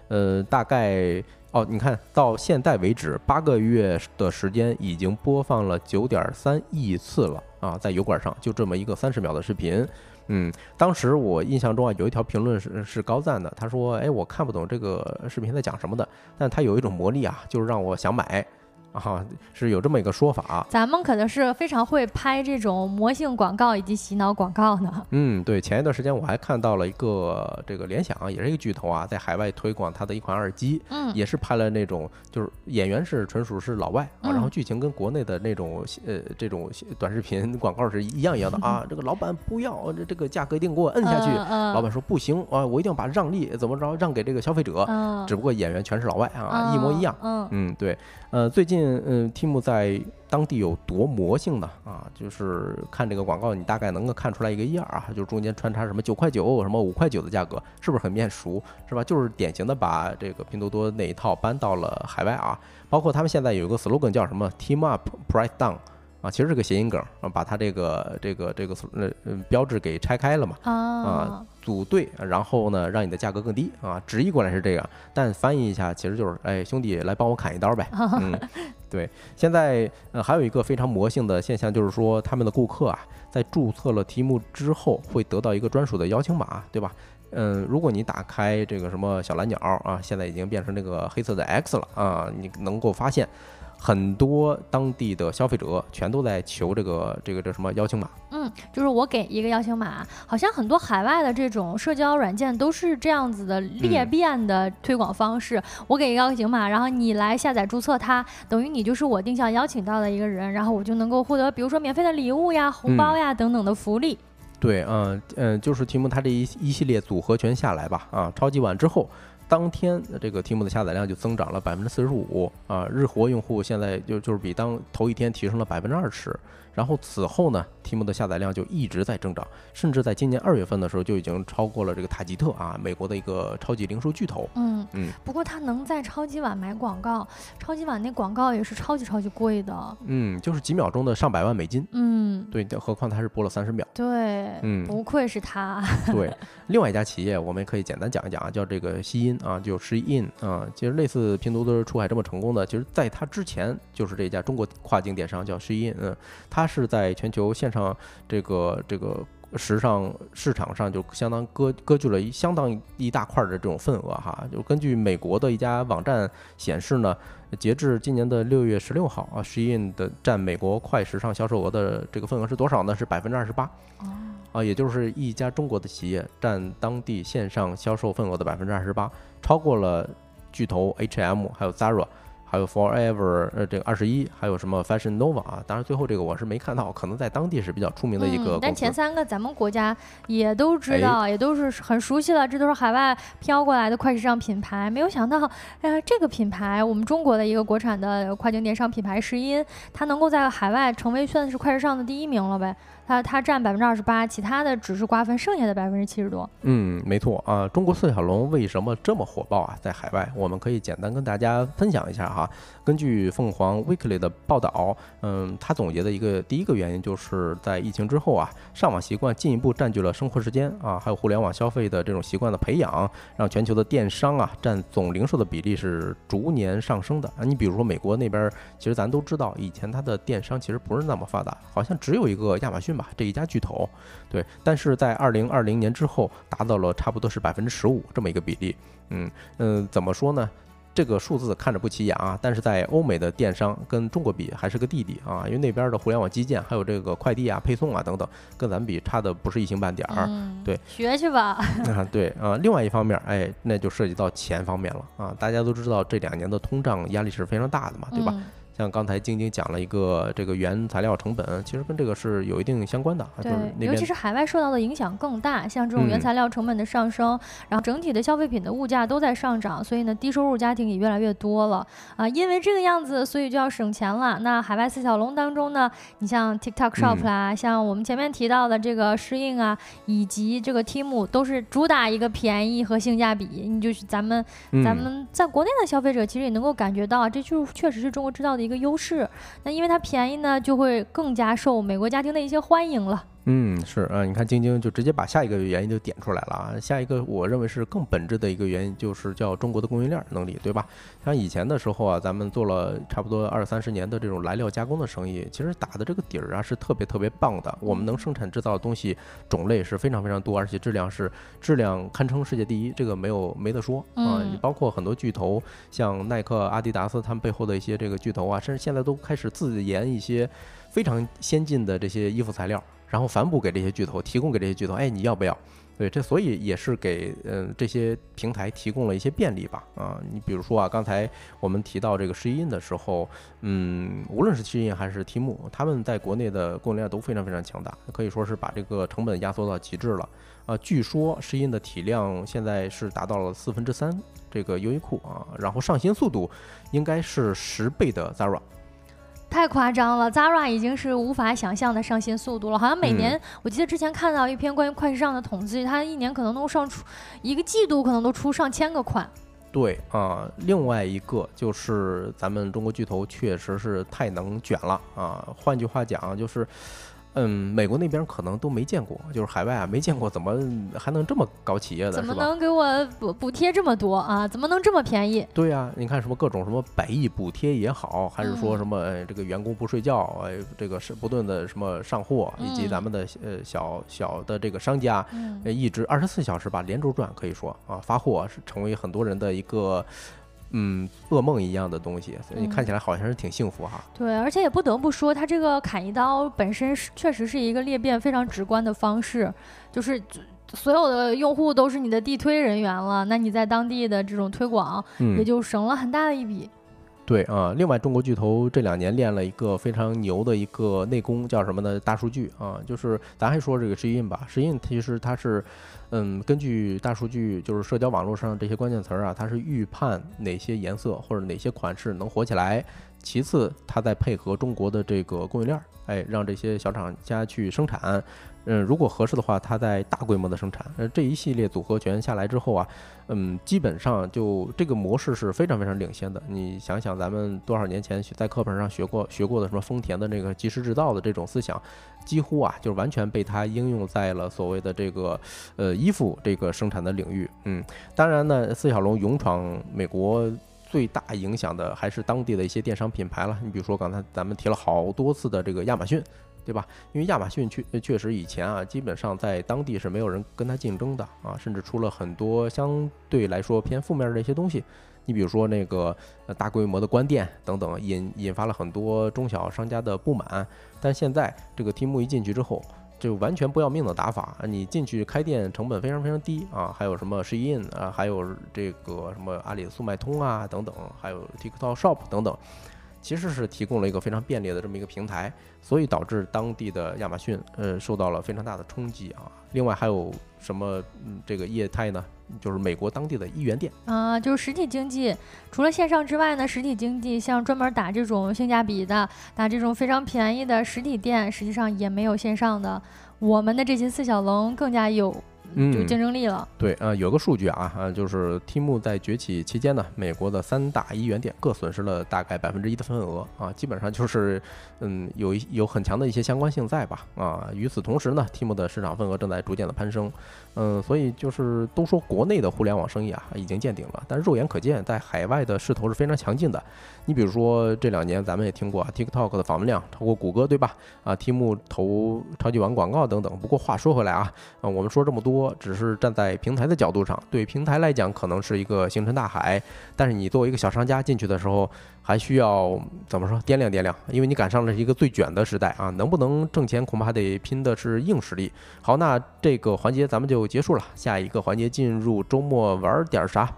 呃，大概哦，你看到现在为止八个月的时间已经播放了九点三亿次了啊，在油管上就这么一个三十秒的视频。嗯，当时我印象中啊，有一条评论是是高赞的，他说：“哎，我看不懂这个视频在讲什么的，但他有一种魔力啊，就是让我想买。”啊，是有这么一个说法。咱们可能是非常会拍这种魔性广告以及洗脑广告呢。嗯，对，前一段时间我还看到了一个这个联想，也是一个巨头啊，在海外推广它的一款耳机，嗯，也是拍了那种，就是演员是纯属是老外啊，然后剧情跟国内的那种呃这种短视频广告是一样一样的 啊。这个老板不要，这这个价格一定给我摁下去。老板说不行啊，我一定要把让利怎么着让给这个消费者。只不过演员全是老外啊，一模一样。嗯嗯，对，呃，最近。嗯，Tim 在当地有多魔性呢啊？就是看这个广告，你大概能够看出来一个样儿啊，就是中间穿插什么九块九、什么五块九的价格，是不是很面熟？是吧？就是典型的把这个拼多多那一套搬到了海外啊。包括他们现在有一个 slogan 叫什么 “Team Up Price Down”。啊，其实是个谐音梗啊，把它这个这个这个呃标志给拆开了嘛啊，组队，然后呢，让你的价格更低啊，直译过来是这样，但翻译一下其实就是，哎，兄弟来帮我砍一刀呗。嗯，对，现在呃还有一个非常魔性的现象，就是说他们的顾客啊，在注册了题目之后，会得到一个专属的邀请码，对吧？嗯，如果你打开这个什么小蓝鸟啊，现在已经变成那个黑色的 X 了啊，你能够发现。很多当地的消费者全都在求这个这个这什么邀请码？嗯，就是我给一个邀请码，好像很多海外的这种社交软件都是这样子的裂变的推广方式。我给一个邀请码，然后你来下载注册它，等于你就是我定向邀请到的一个人，然后我就能够获得比如说免费的礼物呀、红包呀等等的福利。对，嗯嗯，就是题目它这一一系列组合拳下来吧，啊，超级碗之后。当天这个题目的下载量就增长了百分之四十五啊，日活用户现在就就是比当头一天提升了百分之二十。然后此后呢，题目的下载量就一直在增长，甚至在今年二月份的时候就已经超过了这个塔吉特啊，美国的一个超级零售巨头。嗯嗯。不过他能在超级碗买广告，超级碗那广告也是超级超级贵的。嗯，就是几秒钟的上百万美金。嗯，对，何况他是播了三十秒。对，嗯，不愧是他。对，另外一家企业我们可以简单讲一讲啊，叫这个西音啊，就 Shein 啊，其实类似拼多多出海这么成功的，其实在它之前就是这家中国跨境电商叫 Shein，嗯，它。是在全球线上这个这个时尚市场上就相当割割据了一相当一大块的这种份额哈。就根据美国的一家网站显示呢，截至今年的六月十六号啊，Shein 的占美国快时尚销售额的这个份额是多少呢？是百分之二十八。哦。啊，也就是一家中国的企业占当地线上销售份额的百分之二十八，超过了巨头 H&M 还有 Zara。还有 Forever，呃，这个二十一，还有什么 Fashion Nova 啊？当然最后这个我是没看到，可能在当地是比较出名的一个。但前三个咱们国家也都知道，也都是很熟悉了，这都是海外飘过来的快时尚品牌。没有想到，呃，这个品牌，我们中国的一个国产的跨境电商品牌石音，它能够在海外成为算是快时尚的第一名了呗。它它占百分之二十八，其他的只是瓜分剩下的百分之七十多。嗯，没错啊。中国四小龙为什么这么火爆啊？在海外，我们可以简单跟大家分享一下哈。根据凤凰 Weekly 的报道，嗯，他总结的一个第一个原因就是在疫情之后啊，上网习惯进一步占据了生活时间啊，还有互联网消费的这种习惯的培养，让全球的电商啊占总零售的比例是逐年上升的啊。你比如说美国那边，其实咱都知道，以前它的电商其实不是那么发达，好像只有一个亚马逊。吧，这一家巨头，对，但是在二零二零年之后，达到了差不多是百分之十五这么一个比例，嗯嗯，怎么说呢？这个数字看着不起眼啊，但是在欧美的电商跟中国比还是个弟弟啊，因为那边的互联网基建还有这个快递啊、配送啊等等，跟咱们比差的不是一星半点儿，对，学去吧。啊，对啊，另外一方面，哎，那就涉及到钱方面了啊，大家都知道这两年的通胀压力是非常大的嘛，对吧？像刚才晶晶讲了一个这个原材料成本，其实跟这个是有一定相关的。对，尤其是海外受到的影响更大。像这种原材料成本的上升，然后整体的消费品的物价都在上涨，所以呢，低收入家庭也越来越多了啊。因为这个样子，所以就要省钱了。那海外四小龙当中呢，你像 TikTok Shop 啦，像我们前面提到的这个适应啊，以及这个 Tim 都是主打一个便宜和性价比。你就是咱们咱们在国内的消费者其实也能够感觉到，这就确实是中国制造的。一个优势，那因为它便宜呢，就会更加受美国家庭的一些欢迎了。嗯，是啊，你看晶晶就直接把下一个原因就点出来了啊。下一个我认为是更本质的一个原因，就是叫中国的供应链能力，对吧？像以前的时候啊，咱们做了差不多二三十年的这种来料加工的生意，其实打的这个底儿啊是特别特别棒的。我们能生产制造的东西种类是非常非常多，而且质量是质量堪称世界第一，这个没有没得说啊。你包括很多巨头，像耐克、阿迪达斯他们背后的一些这个巨头啊，甚至现在都开始自研一些非常先进的这些衣服材料。然后反哺给这些巨头，提供给这些巨头，哎，你要不要？对，这所以也是给嗯这些平台提供了一些便利吧。啊，你比如说啊，刚才我们提到这个试音的时候，嗯，无论是试音还是题目，他们在国内的供应链都非常非常强大，可以说是把这个成本压缩到极致了。啊，据说试音的体量现在是达到了四分之三这个优衣库啊，然后上新速度应该是十倍的 Zara。太夸张了，Zara 已经是无法想象的上新速度了。好像每年，我记得之前看到一篇关于快时尚的统计，它一年可能都上出一个季度，可能都出上千个款。对啊，另外一个就是咱们中国巨头确实是太能卷了啊。换句话讲，就是。嗯，美国那边可能都没见过，就是海外啊没见过，怎么还能这么搞企业的？怎么能给我补补贴这么多啊？怎么能这么便宜？对呀，你看什么各种什么百亿补贴也好，还是说什么这个员工不睡觉，哎，这个是不断的什么上货，以及咱们的呃小小的这个商家，一直二十四小时吧连轴转，可以说啊发货是成为很多人的一个。嗯，噩梦一样的东西，所以看起来好像是挺幸福哈。对，而且也不得不说，它这个砍一刀本身是确实是一个裂变非常直观的方式，就是所有的用户都是你的地推人员了，那你在当地的这种推广也就省了很大的一笔。对啊，另外中国巨头这两年练了一个非常牛的一个内功，叫什么呢？大数据啊，就是咱还说这个适印吧，适印其实它是。嗯，根据大数据，就是社交网络上这些关键词儿啊，它是预判哪些颜色或者哪些款式能火起来。其次，它再配合中国的这个供应链儿，哎，让这些小厂家去生产。嗯，如果合适的话，它在大规模的生产。呃，这一系列组合拳下来之后啊，嗯，基本上就这个模式是非常非常领先的。你想想，咱们多少年前在课本上学过学过的什么丰田的那个即时制造的这种思想，几乎啊就是完全被它应用在了所谓的这个呃衣服这个生产的领域。嗯，当然呢，四小龙勇闯美国。最大影响的还是当地的一些电商品牌了。你比如说刚才咱们提了好多次的这个亚马逊，对吧？因为亚马逊确确实以前啊，基本上在当地是没有人跟它竞争的啊，甚至出了很多相对来说偏负面的一些东西。你比如说那个呃大规模的关店等等，引引发了很多中小商家的不满。但现在这个 T 木一进去之后，就完全不要命的打法，你进去开店成本非常非常低啊，还有什么 Shein 啊，还有这个什么阿里速卖通啊等等，还有 TikTok Shop 等等。其实是提供了一个非常便利的这么一个平台，所以导致当地的亚马逊呃受到了非常大的冲击啊。另外还有什么嗯这个业态呢？就是美国当地的一元店啊，就是实体经济，除了线上之外呢，实体经济像专门打这种性价比的，打这种非常便宜的实体店，实际上也没有线上的。我们的这些四小龙更加有。有竞争力了。对啊，有个数据啊啊，就是 T 木在崛起期间呢，美国的三大一元店各损失了大概百分之一的份额啊，基本上就是嗯有一有很强的一些相关性在吧啊。与此同时呢，T 木的市场份额正在逐渐的攀升，嗯，所以就是都说国内的互联网生意啊已经见顶了，但肉眼可见，在海外的势头是非常强劲的。你比如说这两年咱们也听过 TikTok 的访问量超过谷歌，对吧？啊，T 木投超级碗广告等等。不过话说回来啊，啊，我们说这么多。只是站在平台的角度上，对平台来讲可能是一个星辰大海，但是你作为一个小商家进去的时候，还需要怎么说掂量掂量，因为你赶上了一个最卷的时代啊，能不能挣钱恐怕还得拼的是硬实力。好，那这个环节咱们就结束了，下一个环节进入周末玩点啥。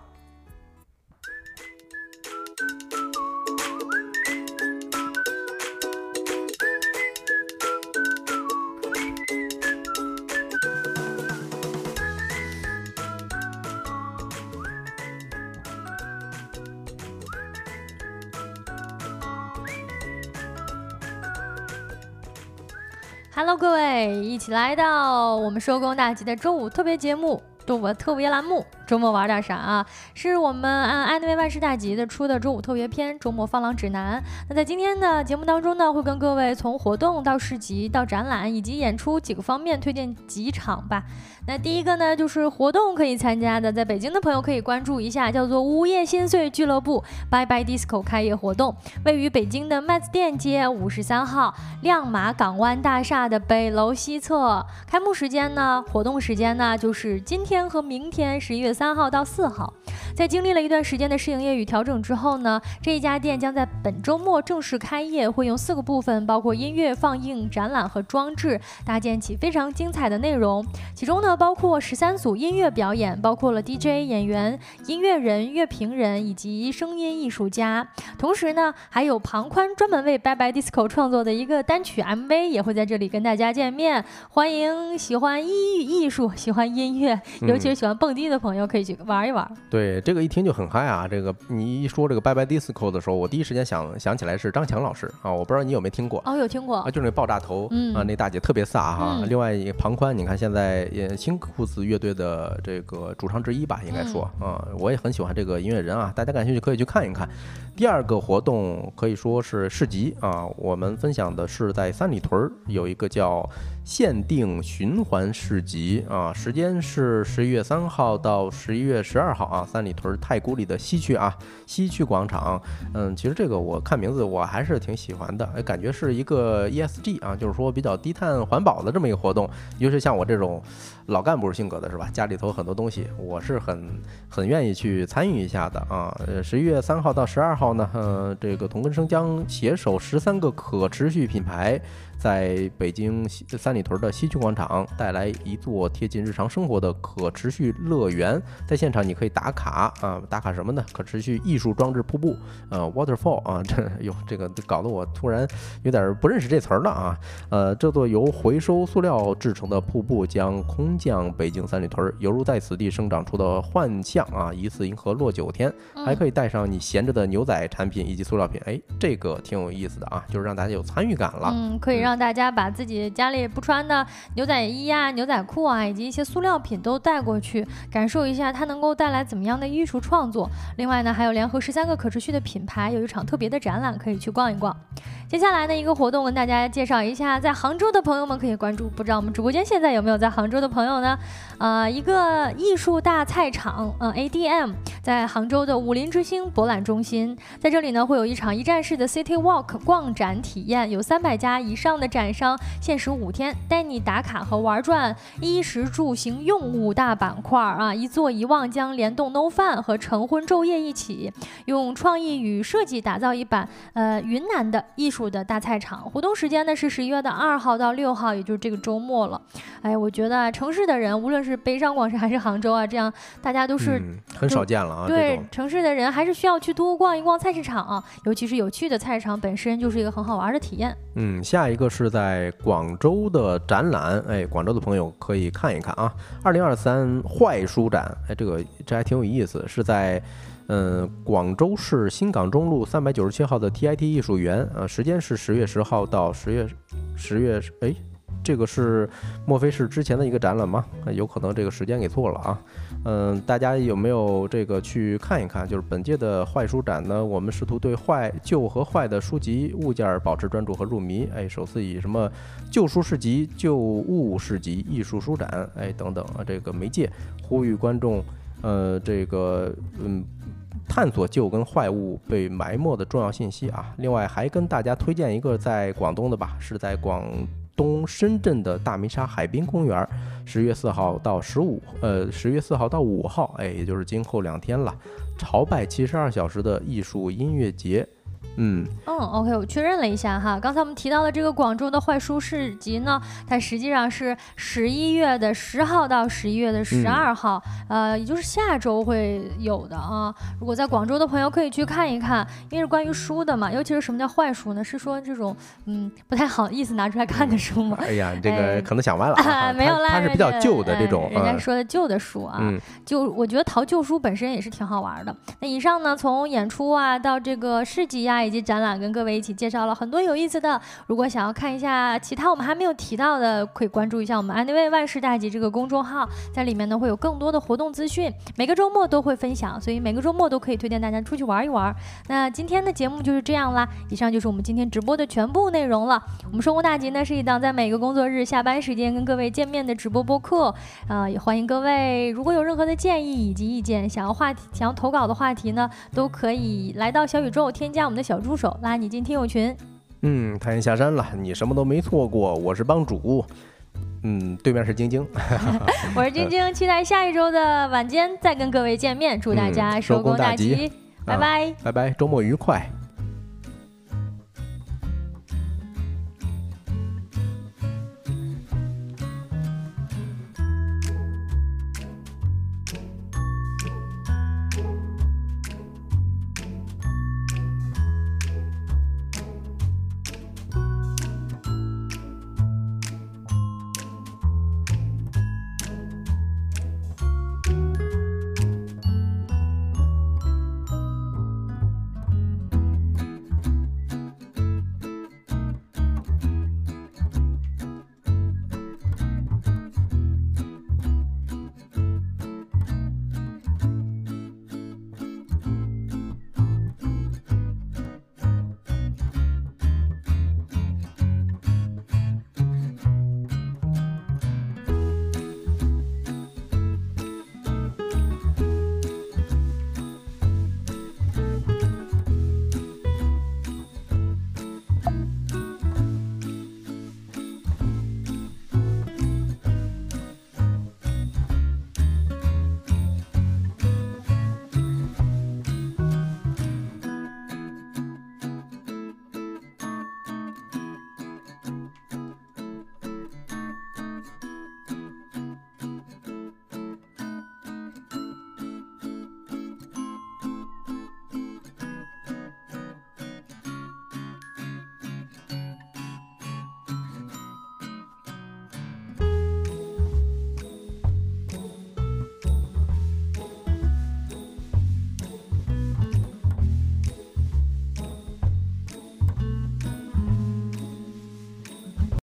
Hello，各位，一起来到我们收工大吉的周五特别节目，周五特别栏目。周末玩点啥啊？是我们按安内万事大吉的出的周五特别篇周末放浪指南。那在今天的节目当中呢，会跟各位从活动到市集到展览以及演出几个方面推荐几场吧。那第一个呢，就是活动可以参加的，在北京的朋友可以关注一下，叫做午夜心碎俱乐部 Bye Bye Disco 开业活动，位于北京的麦子店街五十三号亮马港湾大厦的北楼西侧。开幕时间呢，活动时间呢，就是今天和明天十一月。三号到四号，在经历了一段时间的试营业与调整之后呢，这一家店将在本周末正式开业，会用四个部分，包括音乐放映、展览和装置，搭建起非常精彩的内容。其中呢，包括十三组音乐表演，包括了 DJ、演员、音乐人、乐评人以及声音艺术家。同时呢，还有庞宽专门为 Bye Bye Disco 创作的一个单曲 MV 也会在这里跟大家见面。欢迎喜欢艺艺术、喜欢音乐，尤其是喜欢蹦迪的朋友。可以去玩一玩，对这个一听就很嗨啊！这个你一说这个拜拜 disco 的时候，我第一时间想想起来是张强老师啊，我不知道你有没有听过哦，有听过啊，就是那爆炸头啊，那大姐特别飒哈。另外一个庞宽，你看现在也新裤子乐队的这个主唱之一吧，应该说啊，我也很喜欢这个音乐人啊，大家感兴趣可以去看一看。第二个活动可以说是市集啊，我们分享的是在三里屯有一个叫。限定循环市集啊，时间是十一月三号到十一月十二号啊，三里屯太古里的西区啊，西区广场。嗯，其实这个我看名字我还是挺喜欢的，感觉是一个 ESG 啊，就是说比较低碳环保的这么一个活动。尤其像我这种老干部性格的是吧？家里头很多东西，我是很很愿意去参与一下的啊。呃，十一月三号到十二号呢，嗯，这个同根生将携手十三个可持续品牌。在北京西三里屯的西区广场带来一座贴近日常生活的可持续乐园，在现场你可以打卡啊，打卡什么呢？可持续艺术装置瀑布，呃，waterfall 啊，这哟，这个搞得我突然有点不认识这词儿了啊。呃，这座由回收塑料制成的瀑布将空降北京三里屯，犹如在此地生长出的幻象啊，疑似银河落九天。还可以带上你闲着的牛仔产品以及塑料品，哎，这个挺有意思的啊，就是让大家有参与感了。嗯，可以让。让大家把自己家里不穿的牛仔衣啊、牛仔裤啊，以及一些塑料品都带过去，感受一下它能够带来怎么样的艺术创作。另外呢，还有联合十三个可持续的品牌，有一场特别的展览可以去逛一逛。接下来的一个活动跟大家介绍一下，在杭州的朋友们可以关注。不知道我们直播间现在有没有在杭州的朋友呢？呃，一个艺术大菜场，嗯，ADM，在杭州的武林之星博览中心，在这里呢会有一场一站式的 City Walk 逛展体验，有三百家以上。的展商，限时五天，带你打卡和玩转衣食住行用五大板块啊！一坐一望将联动 No Fun 和晨昏昼夜一起，用创意与设计打造一版呃云南的艺术的大菜场。活动时间呢是十一月的二号到六号，也就是这个周末了。哎，我觉得城市的人，无论是北上广深还是杭州啊，这样大家都是很少见了啊。对，城市的人还是需要去多逛一逛菜市场，啊尤其是有趣的菜市场本身就是一个很好玩的体验。嗯，下一个是在广州的展览，哎，广州的朋友可以看一看啊。二零二三坏书展，哎，这个这还挺有意思，是在嗯广州市新港中路三百九十七号的 TIT 艺术园，啊，时间是十月十号到十月十月，哎。这个是莫非是之前的一个展览吗？有可能这个时间给错了啊。嗯，大家有没有这个去看一看？就是本届的坏书展呢，我们试图对坏旧和坏的书籍物件保持专注和入迷。哎，首次以什么旧书市集、旧物市集、艺术书展，哎等等啊，这个媒介呼吁观众，呃，这个嗯，探索旧跟坏物被埋没的重要信息啊。另外还跟大家推荐一个在广东的吧，是在广。东深圳的大梅沙海滨公园，十月四号到十五，呃，十月四号到五号，哎，也就是今后两天了，朝拜七十二小时的艺术音乐节。嗯嗯，OK，我确认了一下哈，刚才我们提到的这个广州的坏书市集呢，它实际上是十一月的十号到十一月的十二号，呃，也就是下周会有的啊。如果在广州的朋友可以去看一看，因为是关于书的嘛，尤其是什么叫坏书呢？是说这种嗯不太好意思拿出来看的书吗？哎呀，这个可能想歪了，没有啦，它是比较旧的这种，人家说的旧的书啊，就我觉得淘旧书本身也是挺好玩的。那以上呢，从演出啊到这个市集呀。以及展览跟各位一起介绍了很多有意思的。如果想要看一下其他我们还没有提到的，可以关注一下我们 Anyway 万事大吉这个公众号，在里面呢会有更多的活动资讯，每个周末都会分享，所以每个周末都可以推荐大家出去玩一玩。那今天的节目就是这样啦，以上就是我们今天直播的全部内容了。我们生活大吉呢是一档在每个工作日下班时间跟各位见面的直播播客，啊，也欢迎各位如果有任何的建议以及意见，想要话题想要投稿的话题呢，都可以来到小宇宙添加我们的小。助手拉你进听友群，嗯，太阳下山了，你什么都没错过。我是帮主，嗯，对面是晶晶，我是晶晶，期待下一周的晚间再跟各位见面。祝大家收工大吉，拜拜，拜拜，周末愉快。